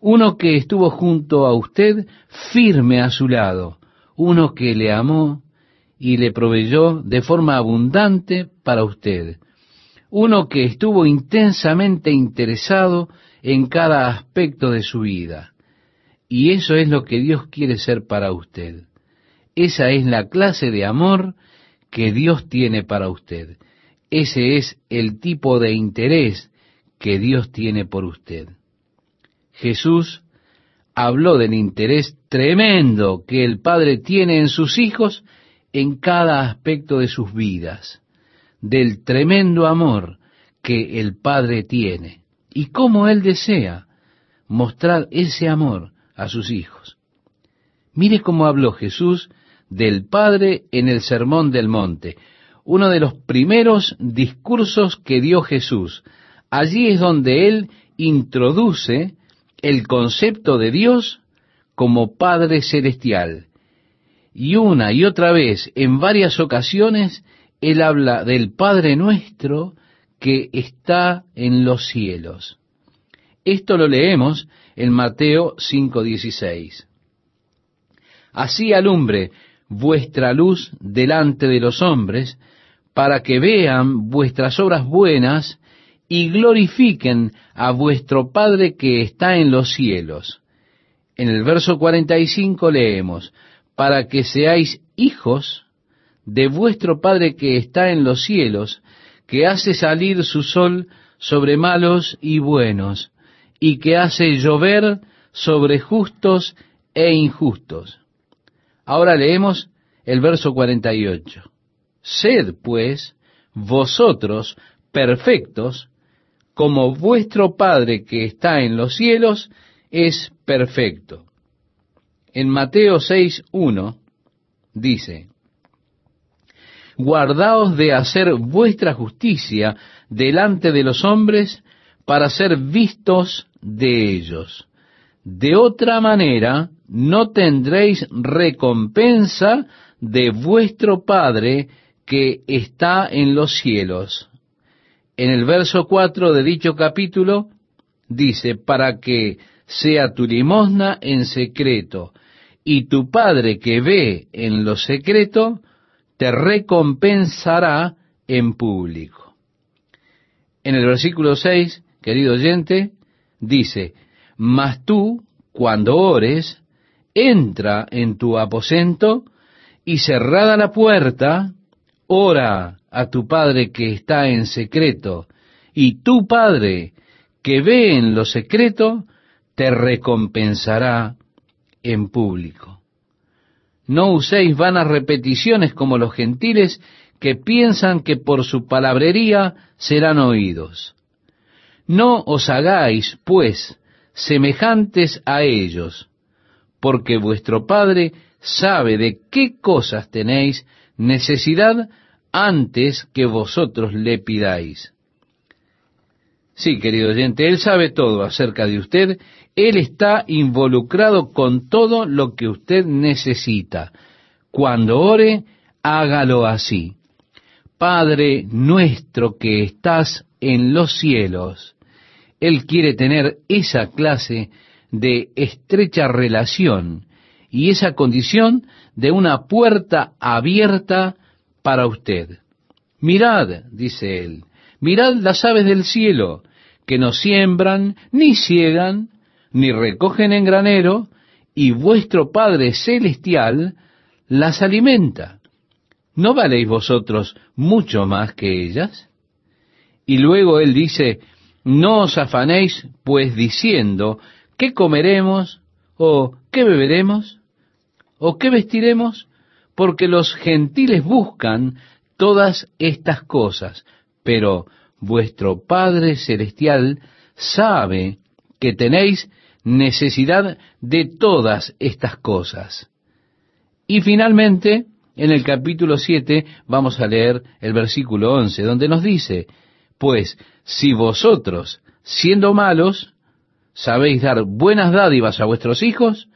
uno que estuvo junto a usted firme a su lado, uno que le amó y le proveyó de forma abundante para usted, uno que estuvo intensamente interesado en cada aspecto de su vida. Y eso es lo que Dios quiere ser para usted. Esa es la clase de amor que Dios tiene para usted. Ese es el tipo de interés que Dios tiene por usted. Jesús habló del interés tremendo que el Padre tiene en sus hijos en cada aspecto de sus vidas, del tremendo amor que el Padre tiene y cómo Él desea mostrar ese amor a sus hijos. Mire cómo habló Jesús del Padre en el Sermón del Monte, uno de los primeros discursos que dio Jesús. Allí es donde Él introduce el concepto de Dios como Padre Celestial. Y una y otra vez, en varias ocasiones, Él habla del Padre nuestro que está en los cielos. Esto lo leemos en Mateo 5:16. Así alumbre vuestra luz delante de los hombres, para que vean vuestras obras buenas y glorifiquen a vuestro Padre que está en los cielos. En el verso 45 leemos, para que seáis hijos de vuestro Padre que está en los cielos, que hace salir su sol sobre malos y buenos, y que hace llover sobre justos e injustos. Ahora leemos el verso 48. Sed, pues, vosotros perfectos, como vuestro Padre que está en los cielos es perfecto. En Mateo 6.1 dice, Guardaos de hacer vuestra justicia delante de los hombres para ser vistos de ellos. De otra manera, no tendréis recompensa de vuestro Padre que está en los cielos. En el verso 4 de dicho capítulo dice, para que sea tu limosna en secreto, y tu Padre que ve en lo secreto, te recompensará en público. En el versículo 6, querido oyente, dice, mas tú, cuando ores, entra en tu aposento y cerrada la puerta, ora a tu Padre que está en secreto, y tu Padre que ve en lo secreto, te recompensará en público. No uséis vanas repeticiones como los gentiles que piensan que por su palabrería serán oídos. No os hagáis, pues, semejantes a ellos, porque vuestro Padre sabe de qué cosas tenéis necesidad antes que vosotros le pidáis. Sí, querido oyente, Él sabe todo acerca de usted, Él está involucrado con todo lo que usted necesita. Cuando ore, hágalo así. Padre nuestro que estás en los cielos. Él quiere tener esa clase de estrecha relación y esa condición de una puerta abierta para usted. Mirad, dice él, mirad las aves del cielo, que no siembran, ni ciegan, ni recogen en granero, y vuestro Padre Celestial las alimenta. ¿No valéis vosotros mucho más que ellas? Y luego él dice, no os afanéis, pues diciendo, ¿qué comeremos? ¿O qué beberemos? ¿O qué vestiremos? Porque los gentiles buscan todas estas cosas, pero vuestro Padre Celestial sabe que tenéis necesidad de todas estas cosas. Y finalmente, en el capítulo 7 vamos a leer el versículo 11, donde nos dice, pues si vosotros, siendo malos, sabéis dar buenas dádivas a vuestros hijos,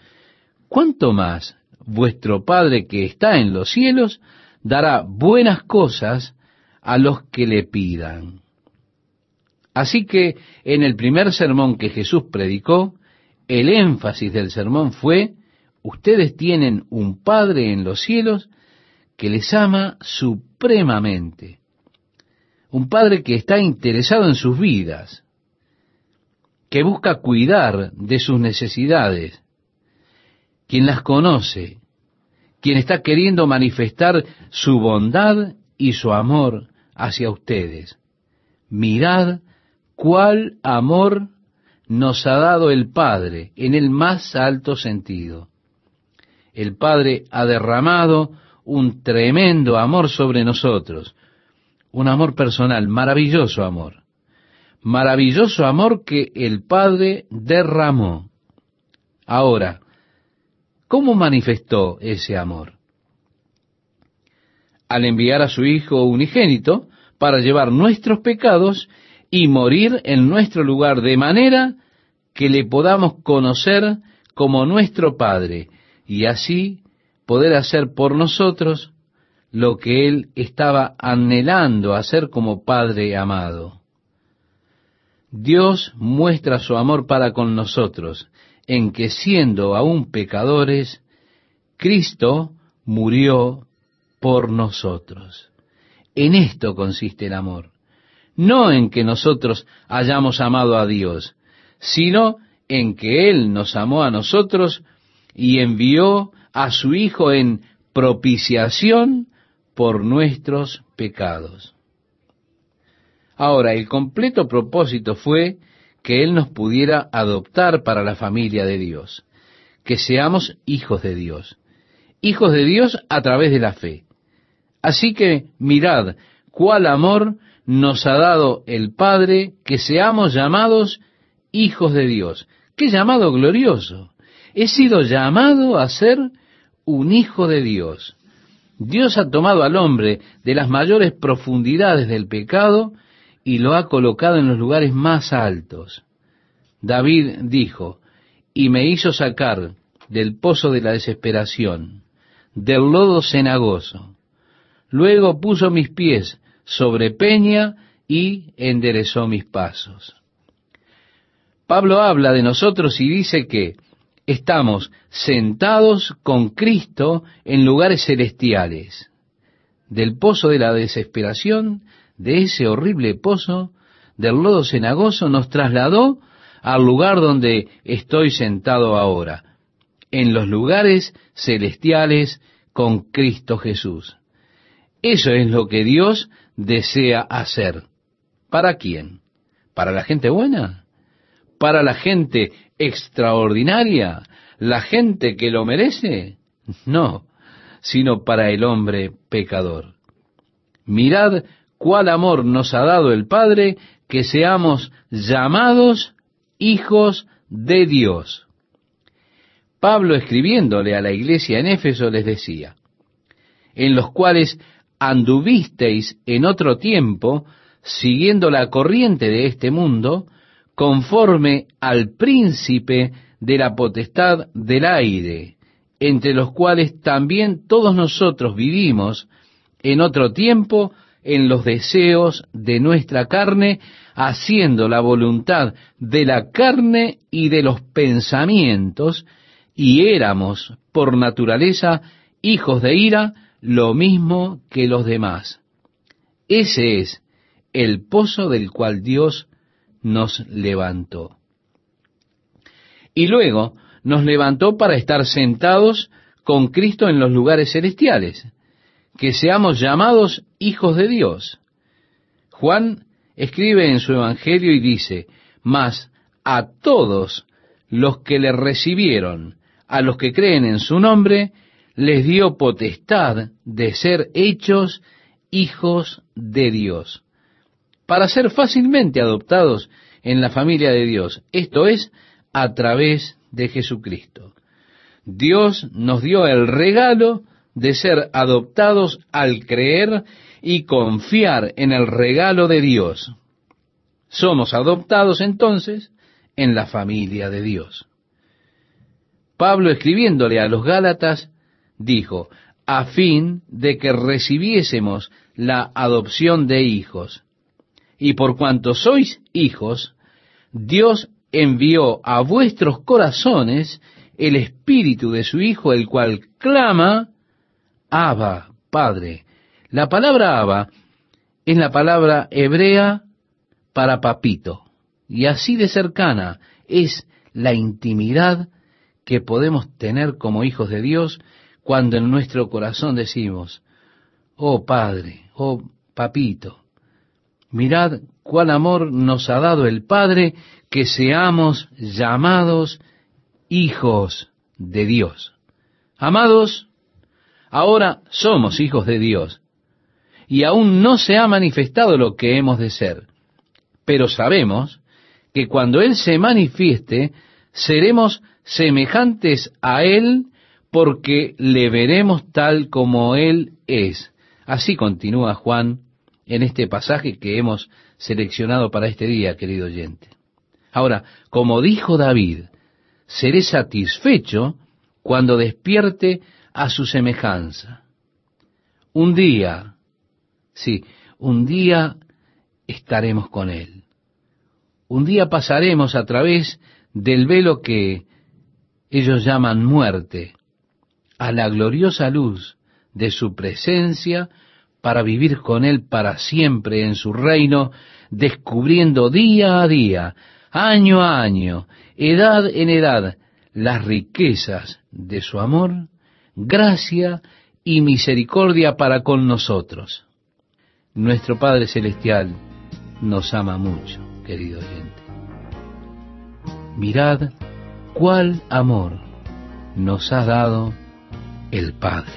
¿cuánto más vuestro Padre que está en los cielos dará buenas cosas a los que le pidan? Así que en el primer sermón que Jesús predicó, el énfasis del sermón fue, ustedes tienen un Padre en los cielos que les ama supremamente. Un Padre que está interesado en sus vidas, que busca cuidar de sus necesidades, quien las conoce, quien está queriendo manifestar su bondad y su amor hacia ustedes. Mirad cuál amor nos ha dado el Padre en el más alto sentido. El Padre ha derramado un tremendo amor sobre nosotros, un amor personal, maravilloso amor, maravilloso amor que el Padre derramó. Ahora, ¿cómo manifestó ese amor? Al enviar a su Hijo unigénito para llevar nuestros pecados y morir en nuestro lugar de manera que le podamos conocer como nuestro Padre y así poder hacer por nosotros lo que Él estaba anhelando hacer como Padre amado. Dios muestra su amor para con nosotros en que siendo aún pecadores, Cristo murió por nosotros. En esto consiste el amor no en que nosotros hayamos amado a Dios, sino en que Él nos amó a nosotros y envió a su Hijo en propiciación por nuestros pecados. Ahora, el completo propósito fue que Él nos pudiera adoptar para la familia de Dios, que seamos hijos de Dios, hijos de Dios a través de la fe. Así que mirad cuál amor nos ha dado el Padre que seamos llamados hijos de Dios. ¡Qué llamado glorioso! He sido llamado a ser un hijo de Dios. Dios ha tomado al hombre de las mayores profundidades del pecado y lo ha colocado en los lugares más altos. David dijo, y me hizo sacar del pozo de la desesperación, del lodo cenagoso. Luego puso mis pies sobre peña y enderezó mis pasos. Pablo habla de nosotros y dice que estamos sentados con Cristo en lugares celestiales. Del pozo de la desesperación, de ese horrible pozo, del lodo cenagoso, nos trasladó al lugar donde estoy sentado ahora, en los lugares celestiales con Cristo Jesús. Eso es lo que Dios desea hacer. ¿Para quién? ¿Para la gente buena? ¿Para la gente extraordinaria? ¿La gente que lo merece? No, sino para el hombre pecador. Mirad cuál amor nos ha dado el Padre que seamos llamados hijos de Dios. Pablo escribiéndole a la iglesia en Éfeso les decía, en los cuales anduvisteis en otro tiempo, siguiendo la corriente de este mundo, conforme al príncipe de la potestad del aire, entre los cuales también todos nosotros vivimos en otro tiempo en los deseos de nuestra carne, haciendo la voluntad de la carne y de los pensamientos, y éramos por naturaleza hijos de ira, lo mismo que los demás. Ese es el pozo del cual Dios nos levantó. Y luego nos levantó para estar sentados con Cristo en los lugares celestiales, que seamos llamados hijos de Dios. Juan escribe en su Evangelio y dice, mas a todos los que le recibieron, a los que creen en su nombre, les dio potestad de ser hechos hijos de Dios, para ser fácilmente adoptados en la familia de Dios, esto es, a través de Jesucristo. Dios nos dio el regalo de ser adoptados al creer y confiar en el regalo de Dios. Somos adoptados entonces en la familia de Dios. Pablo escribiéndole a los Gálatas dijo, a fin de que recibiésemos la adopción de hijos. Y por cuanto sois hijos, Dios envió a vuestros corazones el espíritu de su Hijo, el cual clama, Abba, Padre. La palabra Abba es la palabra hebrea para papito, y así de cercana es la intimidad que podemos tener como hijos de Dios cuando en nuestro corazón decimos, oh Padre, oh Papito, mirad cuál amor nos ha dado el Padre que seamos llamados hijos de Dios. Amados, ahora somos hijos de Dios, y aún no se ha manifestado lo que hemos de ser, pero sabemos que cuando Él se manifieste, seremos semejantes a Él porque le veremos tal como Él es. Así continúa Juan en este pasaje que hemos seleccionado para este día, querido oyente. Ahora, como dijo David, seré satisfecho cuando despierte a su semejanza. Un día, sí, un día estaremos con Él. Un día pasaremos a través del velo que ellos llaman muerte, a la gloriosa luz de su presencia para vivir con Él para siempre en su reino, descubriendo día a día, año a año, edad en edad, las riquezas de su amor, gracia y misericordia para con nosotros. Nuestro Padre Celestial nos ama mucho, querido oyente. Mirad cuál amor nos ha dado el Padre.